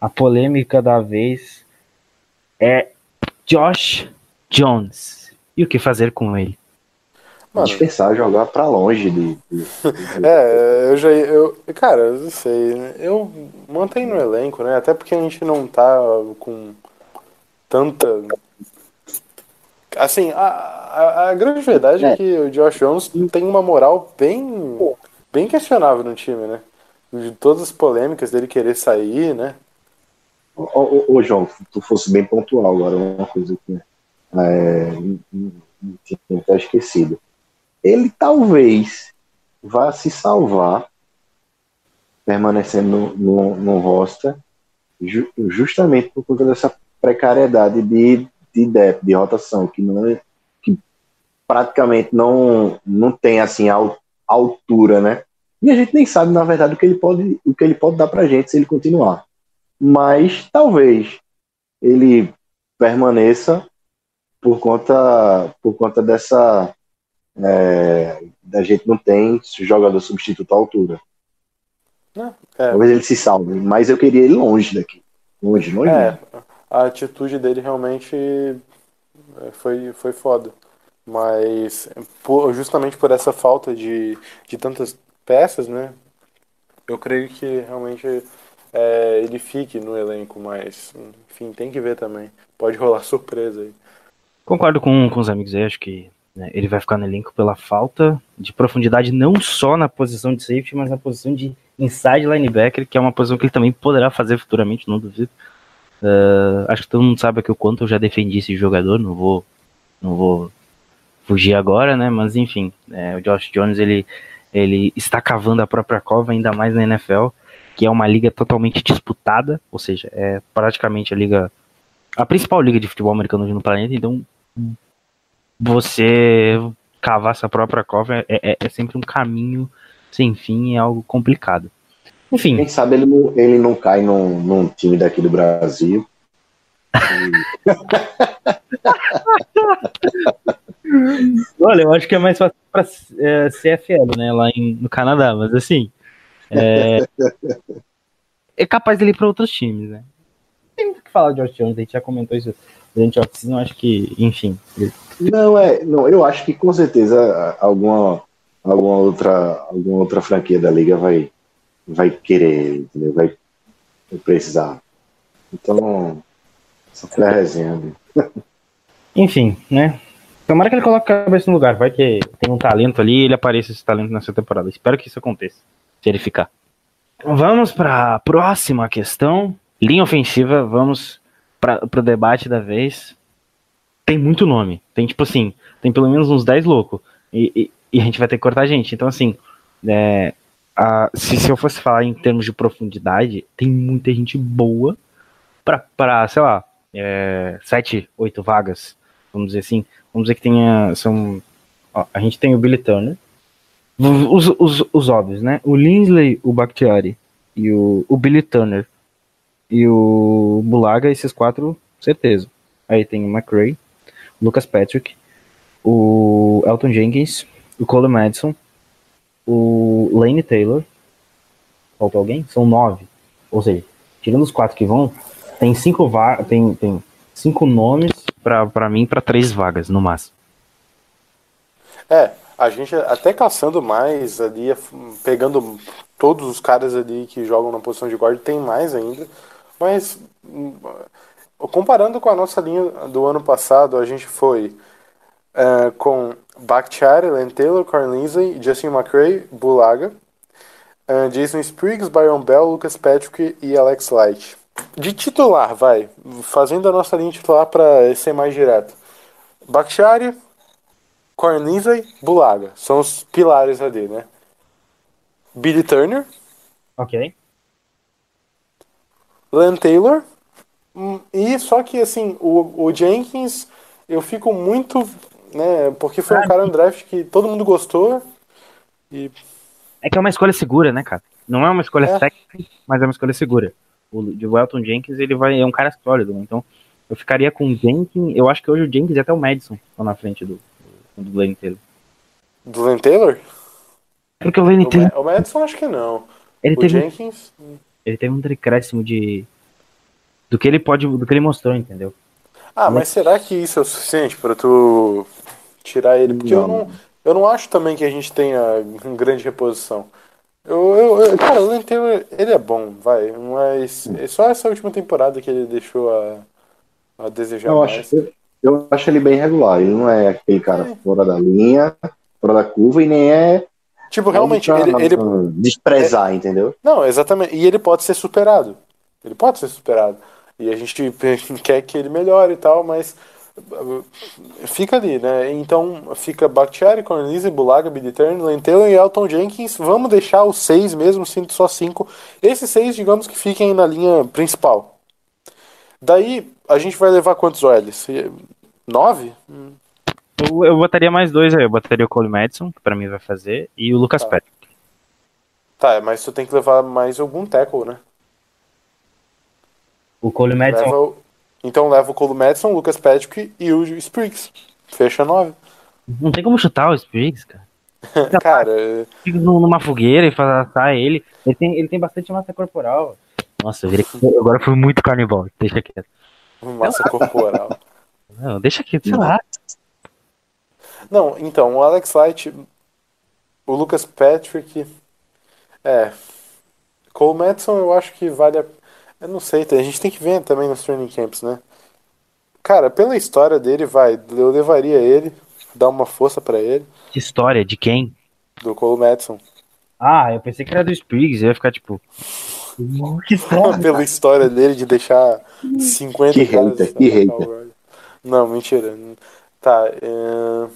A polêmica da vez é Josh Jones. E o que fazer com ele? Mano, Dispensar jogar pra longe de. de- É, eu já. Eu, cara, eu não sei. né? Eu mantenho no elenco, né? Até porque a gente não tá com tanta. Assim, a, a, a grande verdade é. É. que o Josh Jones tem uma moral bem, bem questionável no time, né? De todas as polêmicas dele querer sair, né? Ô, ô, ô, João, tu fosse bem pontual agora, uma coisa que é, n- n- n- tinha até esquecido. Ele talvez vá se salvar permanecendo no, no, no roster ju- justamente por conta dessa precariedade de, de depth, de rotação, que não é, que praticamente não, não tem assim al- altura, né? E a gente nem sabe, na verdade, o que ele pode, o que ele pode dar pra gente se ele continuar mas talvez ele permaneça por conta por conta dessa é, da gente não tem jogador substituto à altura. É. Talvez ele se salve, mas eu queria ele longe daqui, longe, longe. É, a atitude dele realmente é, foi, foi foda. Mas por- justamente por essa falta de, de tantas peças, né? Eu creio que realmente é, ele fique no elenco, mas enfim, tem que ver também. Pode rolar surpresa aí. Concordo com, com os amigos aí, acho que né, ele vai ficar no elenco pela falta de profundidade, não só na posição de safety, mas na posição de inside linebacker, que é uma posição que ele também poderá fazer futuramente, não duvido. Ah, acho que todo mundo sabe aqui o quanto eu já defendi esse jogador, não vou, não vou fugir agora, né? Mas enfim, é, o Josh Jones ele, ele está cavando a própria cova, ainda mais na NFL, que é uma liga totalmente disputada, ou seja, é praticamente a liga, a principal liga de futebol americano no planeta, então você cavar sua própria cova é, é- é sempre um caminho sem fim e algo complicado. Enfim, Quem sabe ele não, ele não cai num, num time daqui do Brasil. olha, eu acho que é mais fácil para CFL, né, lá em- no Canadá, mas assim, é, é capaz dele ir para outros times, né? Tem muito o que falar de Josh Jones, a gente já comentou isso durante a eu acho que, enfim, Não, é. Não, eu acho que com certeza alguma, alguma, outra, alguma outra franquia da liga vai, vai querer, entendeu? Vai precisar. Então, só foi a resenha. né? enfim, né? Tomara que ele coloque a cabeça no lugar, vai que tem um talento ali e ele apareça esse talento nessa temporada. Espero que isso aconteça, se ele ficar. Vamos para a próxima questão. Linha ofensiva, vamos para o debate da vez. Tem muito nome. Tem tipo assim, tem pelo menos uns 10 loucos. E, e- e a gente vai ter que cortar a gente. Então, assim, é, a- se, se eu fosse falar em termos de profundidade, tem muita gente boa para, sei lá, é, 7, 8 vagas. Vamos dizer assim. Vamos dizer que tenha. São, ó, a gente tem o Billy Turner. Os, os, os óbvios, né? O Linsley, o Bakhtiari e o, o Billy Turner e o Bulaga, esses quatro, certeza. Aí tem o McRae, o Lucas Patrick, o Elton Jenkins, o Cole Madison, o Lane Taylor. Faltou alguém? São nove. Ou seja, tirando os quatro que vão, tem cinco va tem, tem cinco nomes pra mim para três vagas no máximo. É, a gente até caçando mais ali, pegando todos os caras ali que jogam na posição de guarda, tem mais ainda. Mas hum, comparando com a nossa linha do ano passado, a gente foi é, com Bakhtiari, Len Taylor, Linsley, Justin McRae, Bulaga, ah, Jason Spriggs, Byron Bell, Lucas Patrick e Alex Light. De titular, vai. Fazendo a nossa linha titular para ser mais direto. Bakhtiari, Corn Bulaga. São os pilares ali, né? Billy Turner, Ok. Len Taylor. hum, E só que assim, o, o Jenkins, eu fico muito, né? Porque foi um cara no draft que todo mundo gostou. E É que é uma escolha segura, né, cara? Não é uma escolha É. técnica, mas é uma escolha segura. O de Welton Jenkins, ele vai, é um cara sólido, né? Então, eu ficaria com o Jenkins. Eu acho que hoje o Jenkins e até o Madison estão na frente do, do Glenn Taylor. do Len Taylor? Porque o Glenn O, Taylor, o Madison acho que não. ele O teve, Jenkins. Ele teve um decréscimo de. Do que ele pode. Do que ele mostrou, entendeu? Ah, mas será que isso é o suficiente para tu tirar ele? Porque eu não, eu não acho também que a gente tenha uma grande reposição. Eu, eu, eu- cara, o Len Taylor, ele é bom, vai, mas é só essa última temporada que ele deixou a, a desejar Eu mais. acho, eu, eu acho ele bem regular. Ele não é aquele cara fora da linha, fora da curva e nem é. Tipo, realmente, ele, ele, desprezar, entendeu? Não, exatamente. E ele pode ser superado. Ele pode ser superado. E a gente quer que ele melhore e tal, mas uh, fica ali, né? Então fica Bakhtiari, Cornelize, Bulaga, Billy Turner, Len Taylor e Elton Jenkins. Vamos deixar os seis mesmo, sendo só cinco. Esses seis, digamos que fiquem na linha principal. Daí a gente vai levar quantos OLs? Nove? Eu, eu botaria mais dois aí. Eu botaria o Cole Madison, que pra mim vai fazer, e o Lucas Tá. Patrick. Tá, mas tu tem que levar mais algum tackle, né? O Cole Madison. Leva o- Então leva o Cole Madison, o Lucas Patrick e o Spriggs. Fecha nove. Não tem como chutar o Spriggs, cara. Cara, é- Fica num- numa fogueira e faz assar ele. Ele tem, ele tem bastante massa corporal. Nossa, eu virei, agora foi muito carnival. Deixa quieto. massa corporal. Não, deixa quieto, sei lá. Não, então, o Alex Light, o Lucas Patrick, é. Cole Madison eu acho que vale a. Eu não sei, a gente tem que ver também nos training camps, né? Cara, pela história dele, vai, eu levaria ele, dar uma força pra ele, Que história, de quem? do Cole Madison. Ah, eu pensei que era do Spriggs. Eu ia ficar tipo. Que história. pela história dele de deixar 50 Que caras hater, que hater. Não, mentira. Tá, é...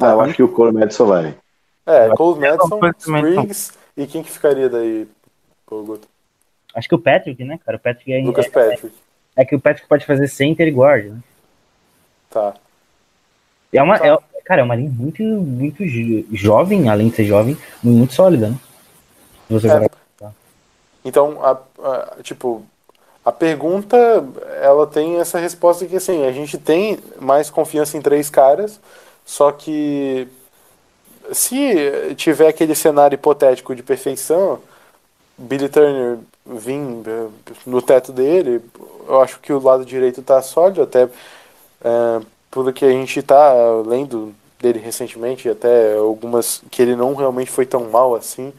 Ah, eu acho que o Cole Madison vai. É, Cole Madison, Cole Madison. Spriggs, e quem que ficaria daí, Pô, Guto? Acho que o Patrick, né, cara? O Patrick é, Lucas é, Patrick. é que o Patrick pode fazer center e guard, né? Tá. É uma, Tá. é, cara, é uma linha muito, muito jo- jovem, além de ser jovem, muito sólida, né? Você É. Então, a, a- tipo, a pergunta, ela tem essa resposta que, assim, a gente tem mais confiança em três caras, só que se tiver aquele cenário hipotético de perfeição, Billy Turner vir eh, no teto dele, eu acho que o lado direito tá sólido, até é, pelo que a gente tá lendo dele recentemente, até algumas que ele não realmente foi tão mal assim.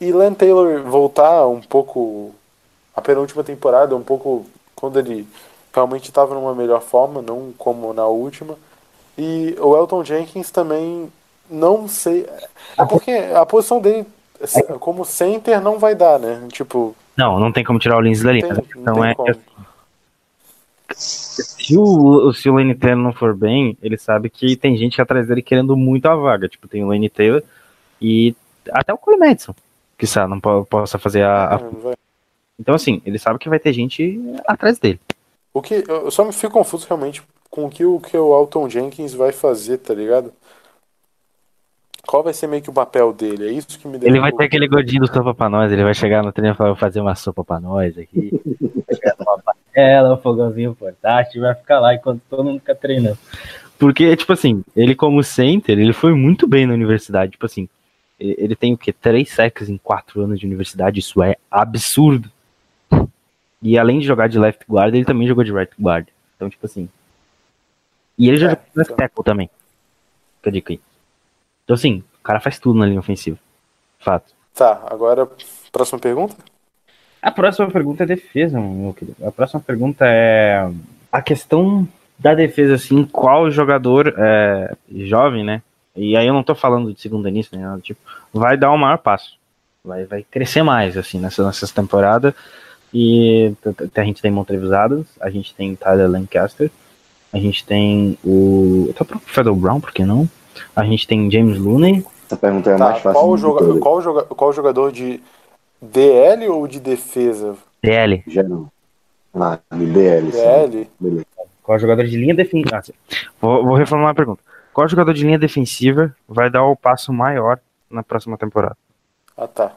E Len Taylor voltar um pouco a penúltima temporada, um pouco quando ele realmente estava numa melhor forma, não como na última. E o Elton Jenkins também não sei, é porque a posição dele como center não vai dar, né? Tipo, Não, não tem como tirar o Lindsay dali. tem, tem é como. se o, se o Lane Taylor não for bem, ele sabe que tem gente atrás dele querendo muito a vaga. Tipo, tem o Lane Taylor e até o Cole Madison, que sabe, não po- possa fazer a, a- vai. Então, assim, ele sabe que vai ter gente atrás dele. O que eu só me fico confuso realmente com o que o que o Alton Jenkins vai fazer, tá ligado? Qual vai ser meio que o papel dele? É isso que me Ele vai ter aquele godinho do sopa pra nós, ele vai chegar no treino e falar, vou fazer uma sopa pra nós aqui. Ela, o fogãozinho portátil, vai ficar lá enquanto todo mundo fica treinando. Porque, tipo assim, ele como center, ele foi muito bem na universidade. Tipo assim, ele ele tem o quê? Três sacks em quatro anos de universidade, isso é absurdo. E além de jogar de left guard, ele também jogou de right guard. Então, tipo assim. E ele já É, jogou então. tackle também. Fica a dica aí. Então, assim, o cara faz tudo na linha ofensiva. Fato. Tá, agora próxima pergunta? A próxima pergunta é defesa, meu querido. A próxima pergunta é a questão da defesa, assim, qual jogador é, jovem, né? E aí eu não tô falando de segundo início, né? Tipo, vai dar o maior passo. Vai, vai crescer mais, assim, nessa, nessa temporada. E a gente tem Montrevis Adams, a gente tem Tyler Lancaster, a gente tem o. Até o próprio Federal Brown, por que não? A gente tem James Looney. Essa pergunta é a Tá, mais fácil. qual, joga qual, joga qual jogador de DL ou de defesa? DL. Geral. Ah, de DL. sim. DL? Beleza. Qual jogador de linha defensiva? Ah, sim. Vou, vou reformular a pergunta. Qual jogador de linha defensiva vai dar o passo maior na próxima temporada? Ah, tá.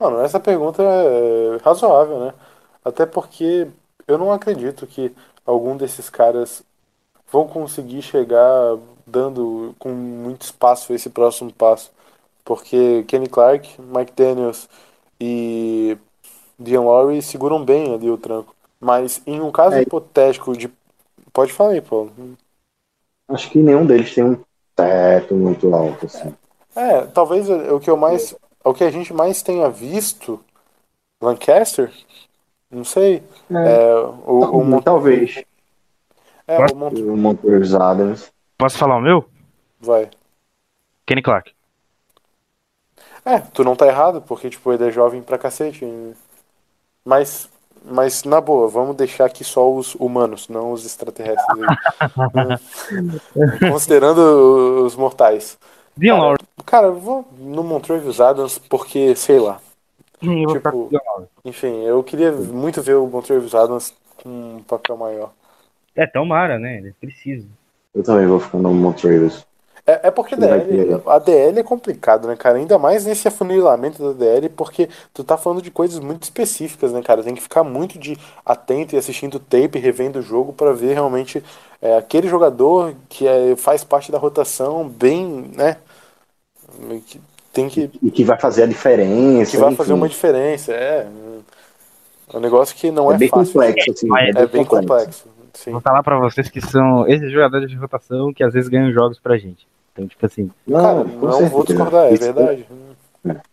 Mano, essa pergunta é razoável, né? Até porque eu não acredito que algum desses caras vão conseguir chegar dando com muito espaço esse próximo passo. Porque Kenny Clark, Mike Daniels e Dion Lowry seguram bem ali o tranco. Mas em um caso É. hipotético de. Pode falar aí, Paulo. Acho que nenhum deles tem um teto muito alto, assim. É, talvez o o que eu mais. O que a gente mais tenha visto. Lancaster? Não sei. É, o, o, Mon- Talvez. É, o Mont- O Montrezl Adams. Posso falar o meu? Vai. Kenny Clark. É, tu não tá errado, porque, tipo, ele é jovem pra cacete. Mas, mas na boa, vamos deixar aqui só os humanos, não os extraterrestres. Considerando os mortais. Dion Cara. Cara, eu vou no Montrezl Adams porque, sei lá. Ficar tipo. Enfim, eu queria muito ver o Montrezl Adams com um papel maior. É, tomara, né? Ele precisa. Eu também vou ficar no Montrezl. É, é porque DL, ter. a DL é complicado, né, cara? Ainda mais nesse afunilamento da DL, porque tu tá falando de coisas muito específicas, né, cara? Tem que ficar muito de atento e assistindo tape, revendo o jogo pra ver realmente é, aquele jogador que é, faz parte da rotação bem, né? Que tem que, E que vai fazer a diferença. que vai enfim. fazer uma diferença. É, é um negócio que não é, É bem fácil. complexo, assim. É bem complexo. Sim. Vou falar pra vocês que são esses jogadores de rotação que às vezes ganham jogos pra gente. Então, tipo assim, Cara, com não vou discordar, é Isso verdade.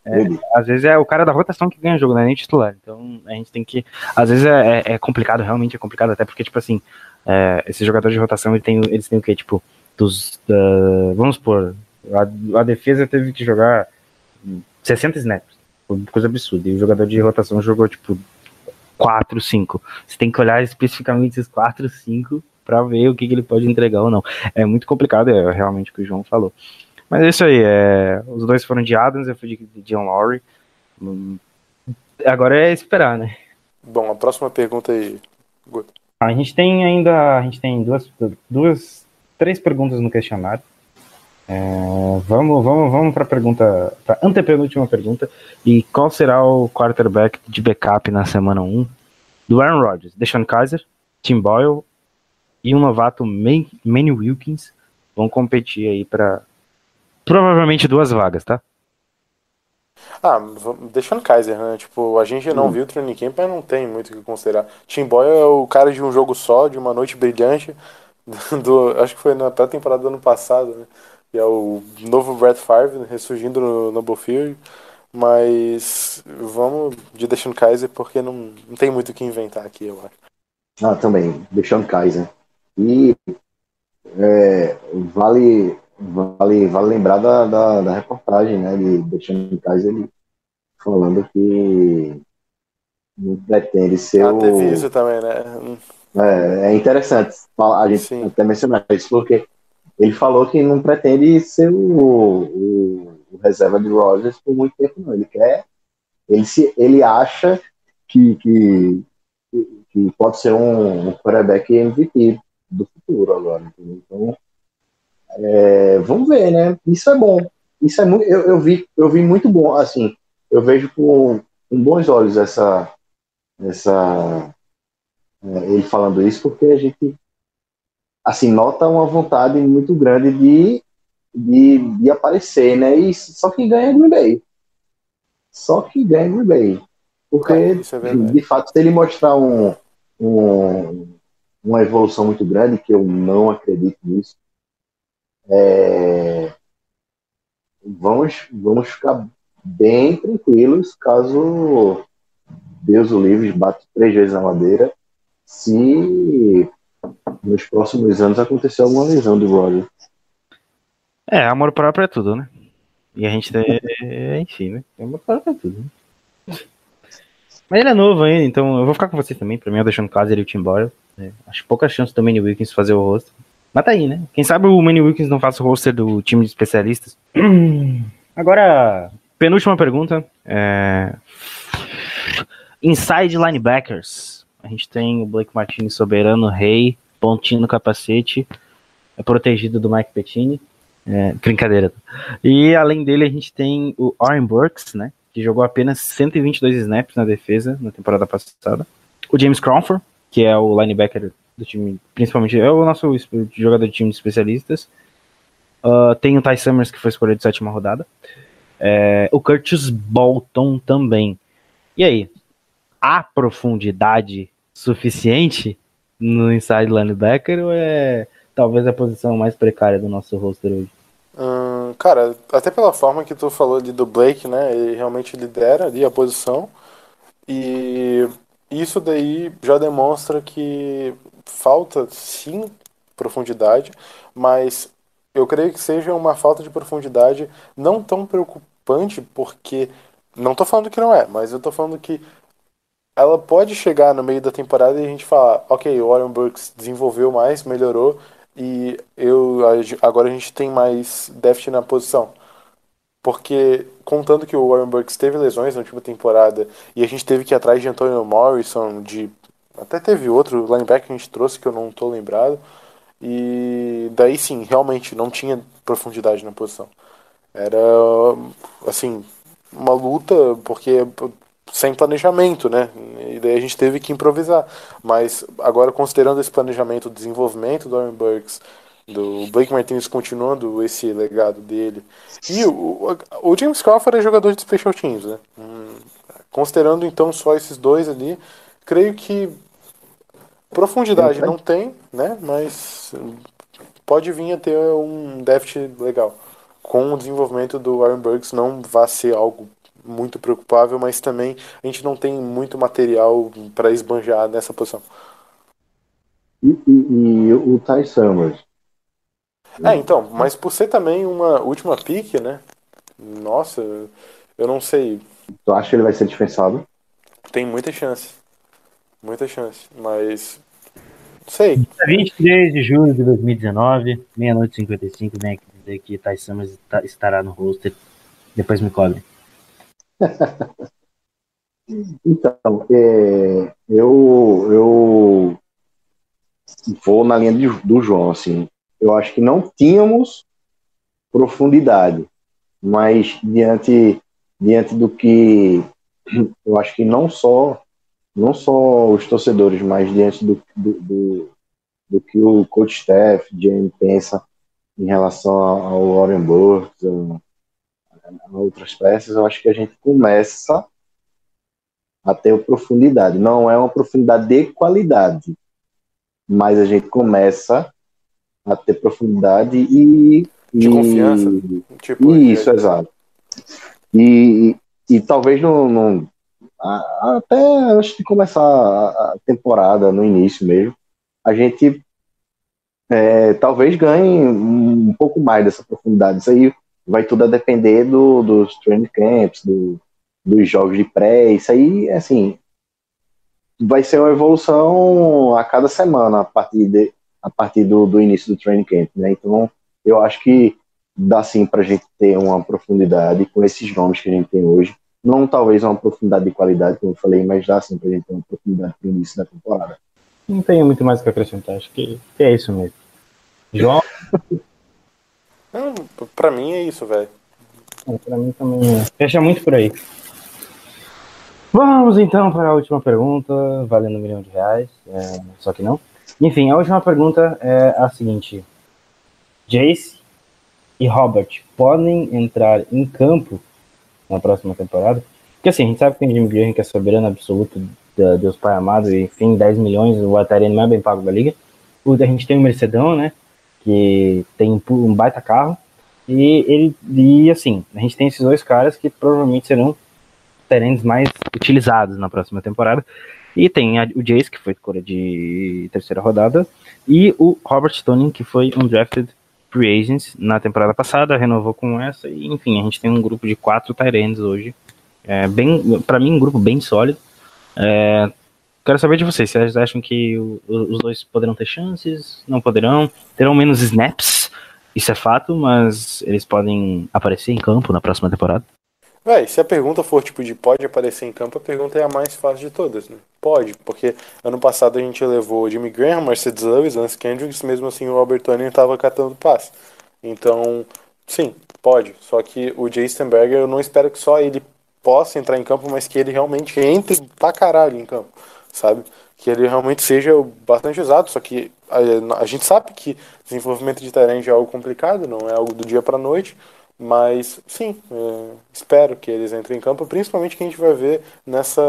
Ele- às vezes é o cara da rotação que ganha jogo, não é nem titular. Então a gente tem que. Às vezes é, é- é complicado, realmente é complicado, até porque, tipo assim, é, esses jogadores de rotação eles têm, eles têm o quê? Tipo, dos. da- vamos supor, a, a defesa teve que jogar 60 snaps. Coisa absurda. E o jogador de rotação jogou, tipo, 4, 5. Você tem que olhar especificamente esses 4, 5 pra ver o que, que ele pode entregar ou não. É muito complicado, é realmente o que o João falou. Mas é isso aí, é, os dois foram de Adams, eu fui de, de John Lowry. Hum, Agora é esperar, né? Bom, a próxima pergunta aí. A gente tem ainda, a gente tem duas, duas, três perguntas no questionário. É, vamos, vamos, vamos para a pergunta, para antepenúltima pergunta. E qual será o quarterback de backup na semana 1 do Aaron Rodgers? Deshaun Kaiser, Tim Boyle e um novato Man- Manny Wilkins vão competir aí para provavelmente duas vagas, tá? Ah, deixando Kaiser, né? Tipo, a gente não viu o training camp, mas não tem muito o que considerar. Tim Boyle é o cara de um jogo só, de uma noite brilhante. Do, acho que foi na pré-temporada do ano passado, né? E é o novo Brett Favre né, ressurgindo no Noble Field. Mas vamos de deixando Kaiser porque não, não tem muito o que inventar aqui, eu acho. Ah, também, deixando Kaiser. E é, vale, vale, vale lembrar da, da, da reportagem, né, de deixando Kaiser ele falando que não pretende ser Ah, o... isso também, né? É, é interessante a gente Sim. até mencionar isso, porque ele falou que não pretende ser o, o, o reserva de Rodgers por muito tempo, não. Ele quer. Ele, se, ele acha que, que, que pode ser um, um quarterback MVP do futuro agora. entendeu? Então, é, vamos ver, né? Isso é bom. Isso é muito. Eu, eu, vi, eu vi muito bom. Assim, eu vejo com, com bons olhos essa. essa é, ele falando isso, porque a gente assim, nota uma vontade muito grande de, de, de aparecer, né? E só que ganha Green Bay. Só que ganha Green Bay. Porque, É, é de fato, se ele mostrar um, um- uma evolução muito grande, que eu não acredito nisso, é, vamos, vamos ficar bem tranquilos caso Deus o livre bate três vezes na madeira se nos próximos anos acontecer alguma lesão do Rodgers. É, amor próprio é tudo, né? E a gente tem. Enfim, né? Amor próprio é tudo. Né? Mas ele é novo ainda, então eu vou ficar com vocês também. Pra mim, eu deixando caso ele e o Tim Boyle. né? Acho pouca chance do Manny Wilkins fazer o roster. Mas tá aí, né? Quem sabe o Manny Wilkins não faça o roster do time de especialistas. Agora, penúltima pergunta. É... Inside linebackers. A gente tem o Blake Martinez soberano, rei, pontinho no capacete, é protegido do Mike Pettine. É, brincadeira. E além dele, a gente tem o Aaron Burks, né? Que jogou apenas 122 snaps na defesa na temporada passada. O James Crawford, que é o linebacker do time, principalmente é o nosso jogador de time de especialistas. Ah, tem o Ty Summers, que foi escolhido de sétima rodada. É, o Curtis Bolton também. E aí? Há profundidade suficiente no inside linebacker ou é talvez a posição mais precária do nosso roster hoje? Hum, cara, até pela forma que tu falou ali do Blake, né? Ele realmente lidera ali a posição. E isso daí já demonstra que falta sim profundidade, mas eu creio que seja uma falta de profundidade não tão preocupante, porque não tô falando que não é, mas eu tô falando que ela pode chegar no meio da temporada e a gente falar, ok, o Warren Burks desenvolveu mais, melhorou, e eu agora a gente tem mais déficit na posição. Porque, contando que o Warren Burks teve lesões na última temporada e a gente teve que ir atrás de Antonio Morrison, de. Até teve outro linebacker que a gente trouxe que eu não tô lembrado. E daí sim, realmente não tinha profundidade na posição. Era assim, uma luta, porque sem planejamento, né? E daí a gente teve que improvisar. Mas agora, considerando esse planejamento, o desenvolvimento do Aaron Burks, do Blake Martinez continuando esse legado dele, e o, o James Crawford é jogador de special teams, né? Hum, considerando então só esses dois ali, creio que profundidade não tem, né? Mas pode vir a ter um déficit legal. Com o desenvolvimento do Aaron Burks não vai ser algo muito preocupável, mas também a gente não tem muito material para esbanjar nessa posição. E, e- e o Ty Summers. É, então, mas por ser também uma última pick, né? Nossa, eu não sei, Tu acha que ele vai ser dispensado? tem muita chance. Muita chance, mas sei. 23 de julho de 2019, meia-noite e 55, vem aqui dizer que Ty Summers estará no roster. Depois me cobre. Então, é, eu, eu vou na linha de- do João, assim. Eu acho que não tínhamos profundidade, mas diante, diante do que eu acho que não só não só os torcedores, mas diante do, do, do, do que o coach staff, Jamie pensa em relação ao Warren Burks, outras peças, eu acho que a gente começa a ter profundidade. Não é uma profundidade de qualidade, mas a gente começa a ter profundidade e. De e- confiança. Tipo, Isso, exato. E, e, e talvez não, não- até antes de começar a a temporada, no início mesmo, a gente é, talvez ganhe um pouco mais dessa profundidade. Isso aí vai tudo a depender do, dos training camps, do, dos jogos de pré. Isso aí, assim, vai ser uma evolução a cada semana a partir, de, a partir do, do início do training camp, né? Então, eu acho que dá sim pra gente ter uma profundidade com esses nomes que a gente tem hoje. Não talvez uma profundidade de qualidade, como eu falei, mas dá sim pra gente ter uma profundidade pro início da temporada. Não tenho muito mais o que acrescentar, acho que é isso mesmo. João, Pra mim é isso, velho. pra mim também é. fecha muito por aí. Vamos então para a última pergunta, valendo um milhão de reais, é, só que não. Enfim, a última pergunta é a seguinte: Jace e Robert podem entrar em campo na próxima temporada? Porque assim, a gente sabe que tem Jimmy Graham que é soberano absoluto da Deus Pai amado, e enfim, 10 milhões, o Atari não é bem pago da liga. O, a gente tem o Mercedão, né? Que tem um, baita carro. E ele e assim, a gente tem esses dois caras que provavelmente serão terrenos mais utilizados na próxima temporada. E tem a- o Jace, que foi escolha de terceira rodada, e o Robert Tonin, que foi um drafted free agent na temporada passada, renovou com essa, e enfim, a gente tem um grupo de quatro Tyrands hoje. É bem, para mim, um grupo bem sólido. É, quero saber de vocês, vocês acham que o- os dois poderão ter chances? Não poderão? Terão menos snaps? Isso é fato, mas eles podem aparecer em campo na próxima temporada? Véi, se a pergunta for tipo de pode aparecer em campo, a pergunta é a mais fácil de todas, né? Pode, porque ano passado a gente levou Jimmy Graham, Mercedes Lewis, Lance Kendricks, mesmo assim o Robert Tony tava catando passe. Então, sim, pode. Só que o Jason Berger, eu não espero que só ele possa entrar em campo, mas que ele realmente entre pra caralho em campo, sabe? Que ele realmente seja bastante usado, só que a, a gente sabe que desenvolvimento de talento é algo complicado, não é algo do dia pra noite, mas sim, é, espero que eles entrem em campo, principalmente que a gente vai ver nessa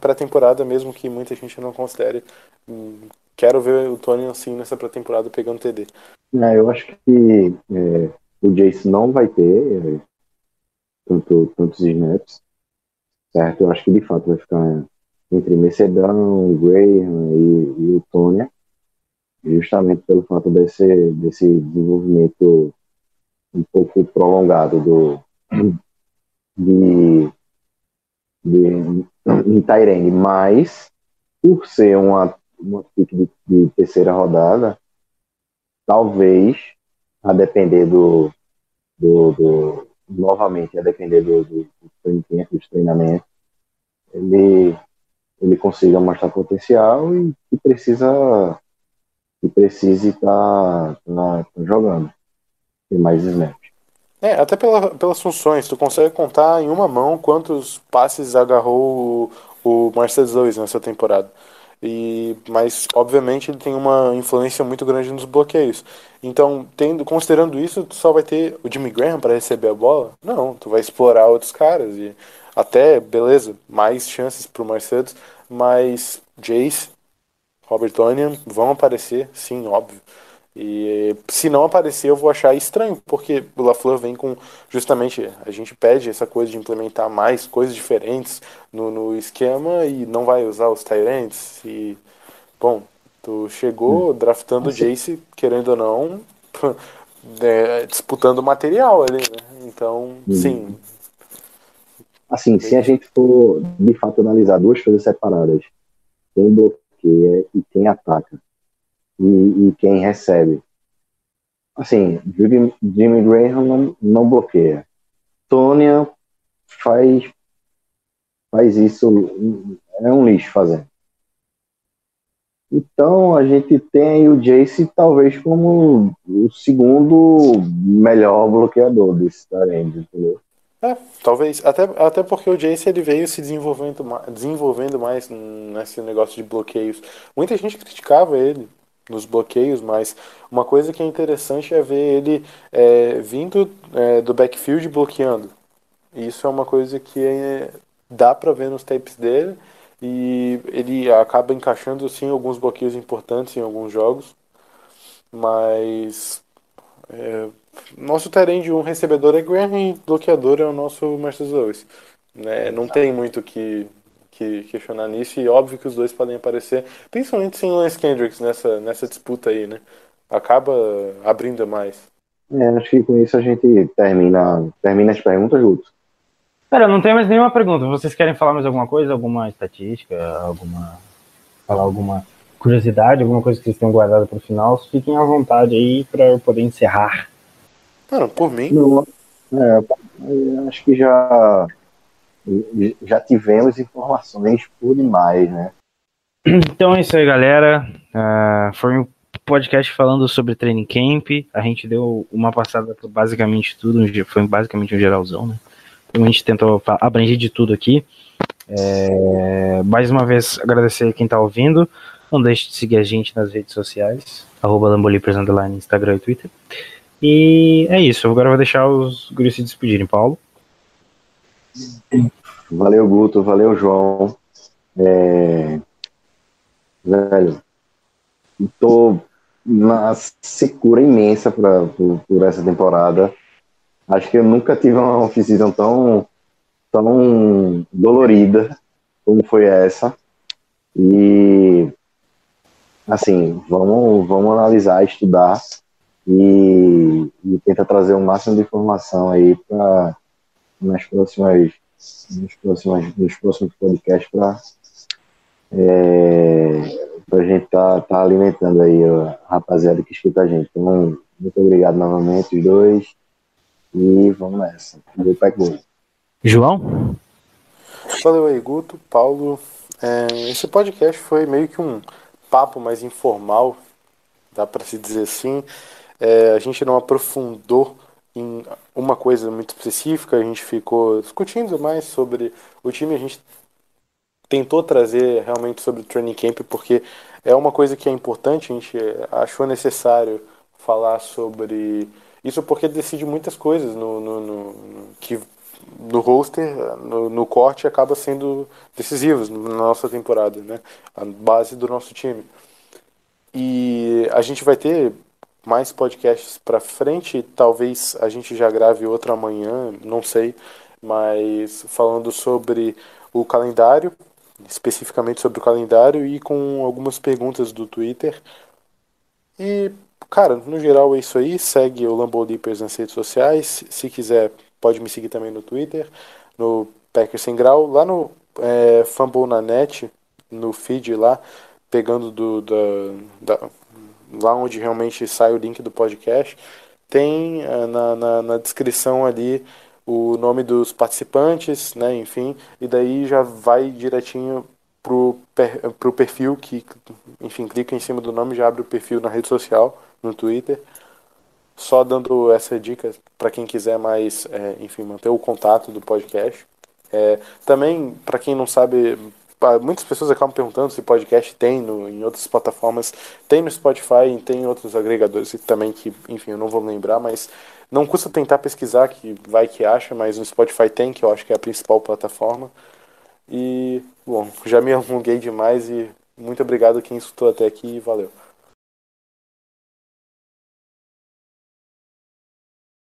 pré-temporada, mesmo que muita gente não considere. Hum, Quero ver o Tony assim nessa pré-temporada pegando TD. É, eu acho que é, o Jace não vai ter é, tanto, tantos snaps, certo? Eu acho que de fato vai ficar entre Mercedão, Graham e, e o Tônia, justamente pelo fato desse, desse desenvolvimento um pouco prolongado do, de, de em Tyrene, mas por ser uma, uma pick de, de terceira rodada, talvez, a depender do, do, do novamente, a depender do, do, do trein- dos treinamentos, ele, ele consiga mostrar potencial e precisa que precise estar jogando. Tem mais snaps. É, até pela, pelas funções, tu consegue contar em uma mão quantos passes agarrou o, o Mercedes Lewis nessa temporada. E, mas, obviamente, ele tem uma influência muito grande nos bloqueios. Então, tendo, considerando isso, tu só vai ter o Jimmy Graham para receber a bola? Não, tu vai explorar outros caras. E até, beleza, mais chances pro Mercedes, mas Jace, Robert Tonian vão aparecer, sim, óbvio. E se não aparecer, eu vou achar estranho, porque o LaFleur vem com justamente a gente pede essa coisa de implementar mais coisas diferentes no, no esquema e não vai usar os Tyrants. E bom, tu chegou draftando o Jace, querendo ou não, é, disputando material ali, né? Então, sim, Assim, se a gente for de fato analisar duas coisas separadas, quem bloqueia e quem ataca, e, e quem recebe. Assim, Jimmy, Graham não, não bloqueia. Tônia faz, faz isso, é um lixo fazendo. Então a gente tem o Jace talvez como o segundo melhor bloqueador desse Tyrande, entendeu? É, talvez. Até, até porque o Jace ele veio se desenvolvendo, desenvolvendo mais nesse negócio de bloqueios. Muita gente criticava ele nos bloqueios, mas uma coisa que é interessante é ver ele é, vindo é, do backfield bloqueando. Isso é uma coisa que é- dá pra ver nos tapes dele e ele acaba encaixando sim alguns bloqueios importantes em alguns jogos, mas é, nosso terreno de um recebedor é Graham e bloqueador é o nosso Mercedes Lewis. Né? Não tem muito o que, que questionar nisso e óbvio que os dois podem aparecer, principalmente sem o Lance Kendricks nessa, nessa disputa aí, né? Acaba abrindo mais. É, acho que com isso a gente termina, termina as perguntas, Guto. Pera, não tem mais nenhuma pergunta. Vocês querem falar mais alguma coisa? Alguma estatística? Alguma. Falar alguma curiosidade? Alguma coisa que vocês tenham guardado para o final? Fiquem à vontade aí para eu poder encerrar. Mano, por mim, Não, é, acho que já, já tivemos informações por demais, né? Então é isso aí, galera. Ah, foi um podcast falando sobre training camp. A gente deu uma passada por basicamente tudo. Foi basicamente um geralzão, né? Então a gente tentou abranger de tudo aqui. É, mais uma vez, agradecer quem tá ouvindo. Não deixe de seguir a gente nas redes sociais. Arroba Lambolipers, Instagram e Twitter. E é isso. Agora eu vou deixar os guris se despedirem, Paulo. Valeu, Guto, valeu, João. É, Velho, tô na secura imensa pra, por, por essa temporada. Acho que eu nunca tive uma off-season tão, tão dolorida como foi essa. E assim, vamos, vamos analisar, estudar e, e tentar trazer o máximo de informação aí para nas próximas nos próximos, nos próximos podcasts para é, a gente tá, tá alimentando aí a rapaziada que escuta a gente. Então, muito obrigado novamente, os dois. E vamos nessa. Vou para João? Valeu aí, Guto, Paulo. É, esse podcast foi meio que um papo mais informal, dá para se dizer assim. É, a gente não aprofundou em uma coisa muito específica, a gente ficou discutindo mais sobre o time, a gente tentou trazer realmente sobre o training camp, porque é uma coisa que é importante, a gente achou necessário falar sobre isso porque decide muitas coisas no, no, no que no roster, no, no, corte, acaba sendo decisivos na nossa temporada, né? A base do nosso time. E a gente vai ter mais podcasts para frente, talvez a gente já grave outro amanhã, não sei, mas falando sobre o calendário, especificamente sobre o calendário e com algumas perguntas do Twitter. E, cara, no geral é isso aí. Segue o Lambo Leapers nas redes sociais. Se quiser, pode me seguir também no Twitter, no Packers Sem Grau, lá no é, Fumble na net, no feed lá, pegando do, da, da, lá onde realmente sai o link do podcast, tem é, na, na, na descrição ali o nome dos participantes, né, enfim, e daí já vai direitinho pro, per, pro perfil que, enfim, clica em cima do nome já abre o perfil na rede social, no Twitter. Só dando essa dica para quem quiser mais, é, enfim, manter o contato do podcast. É, também, para quem não sabe, muitas pessoas acabam perguntando se podcast tem no, em outras plataformas. Tem no Spotify e tem em outros agregadores também que, enfim, eu não vou lembrar, mas não custa tentar pesquisar, que vai que acha, mas no Spotify tem, que eu acho que é a principal plataforma. E, bom, já me alonguei demais e muito obrigado quem escutou até aqui e valeu.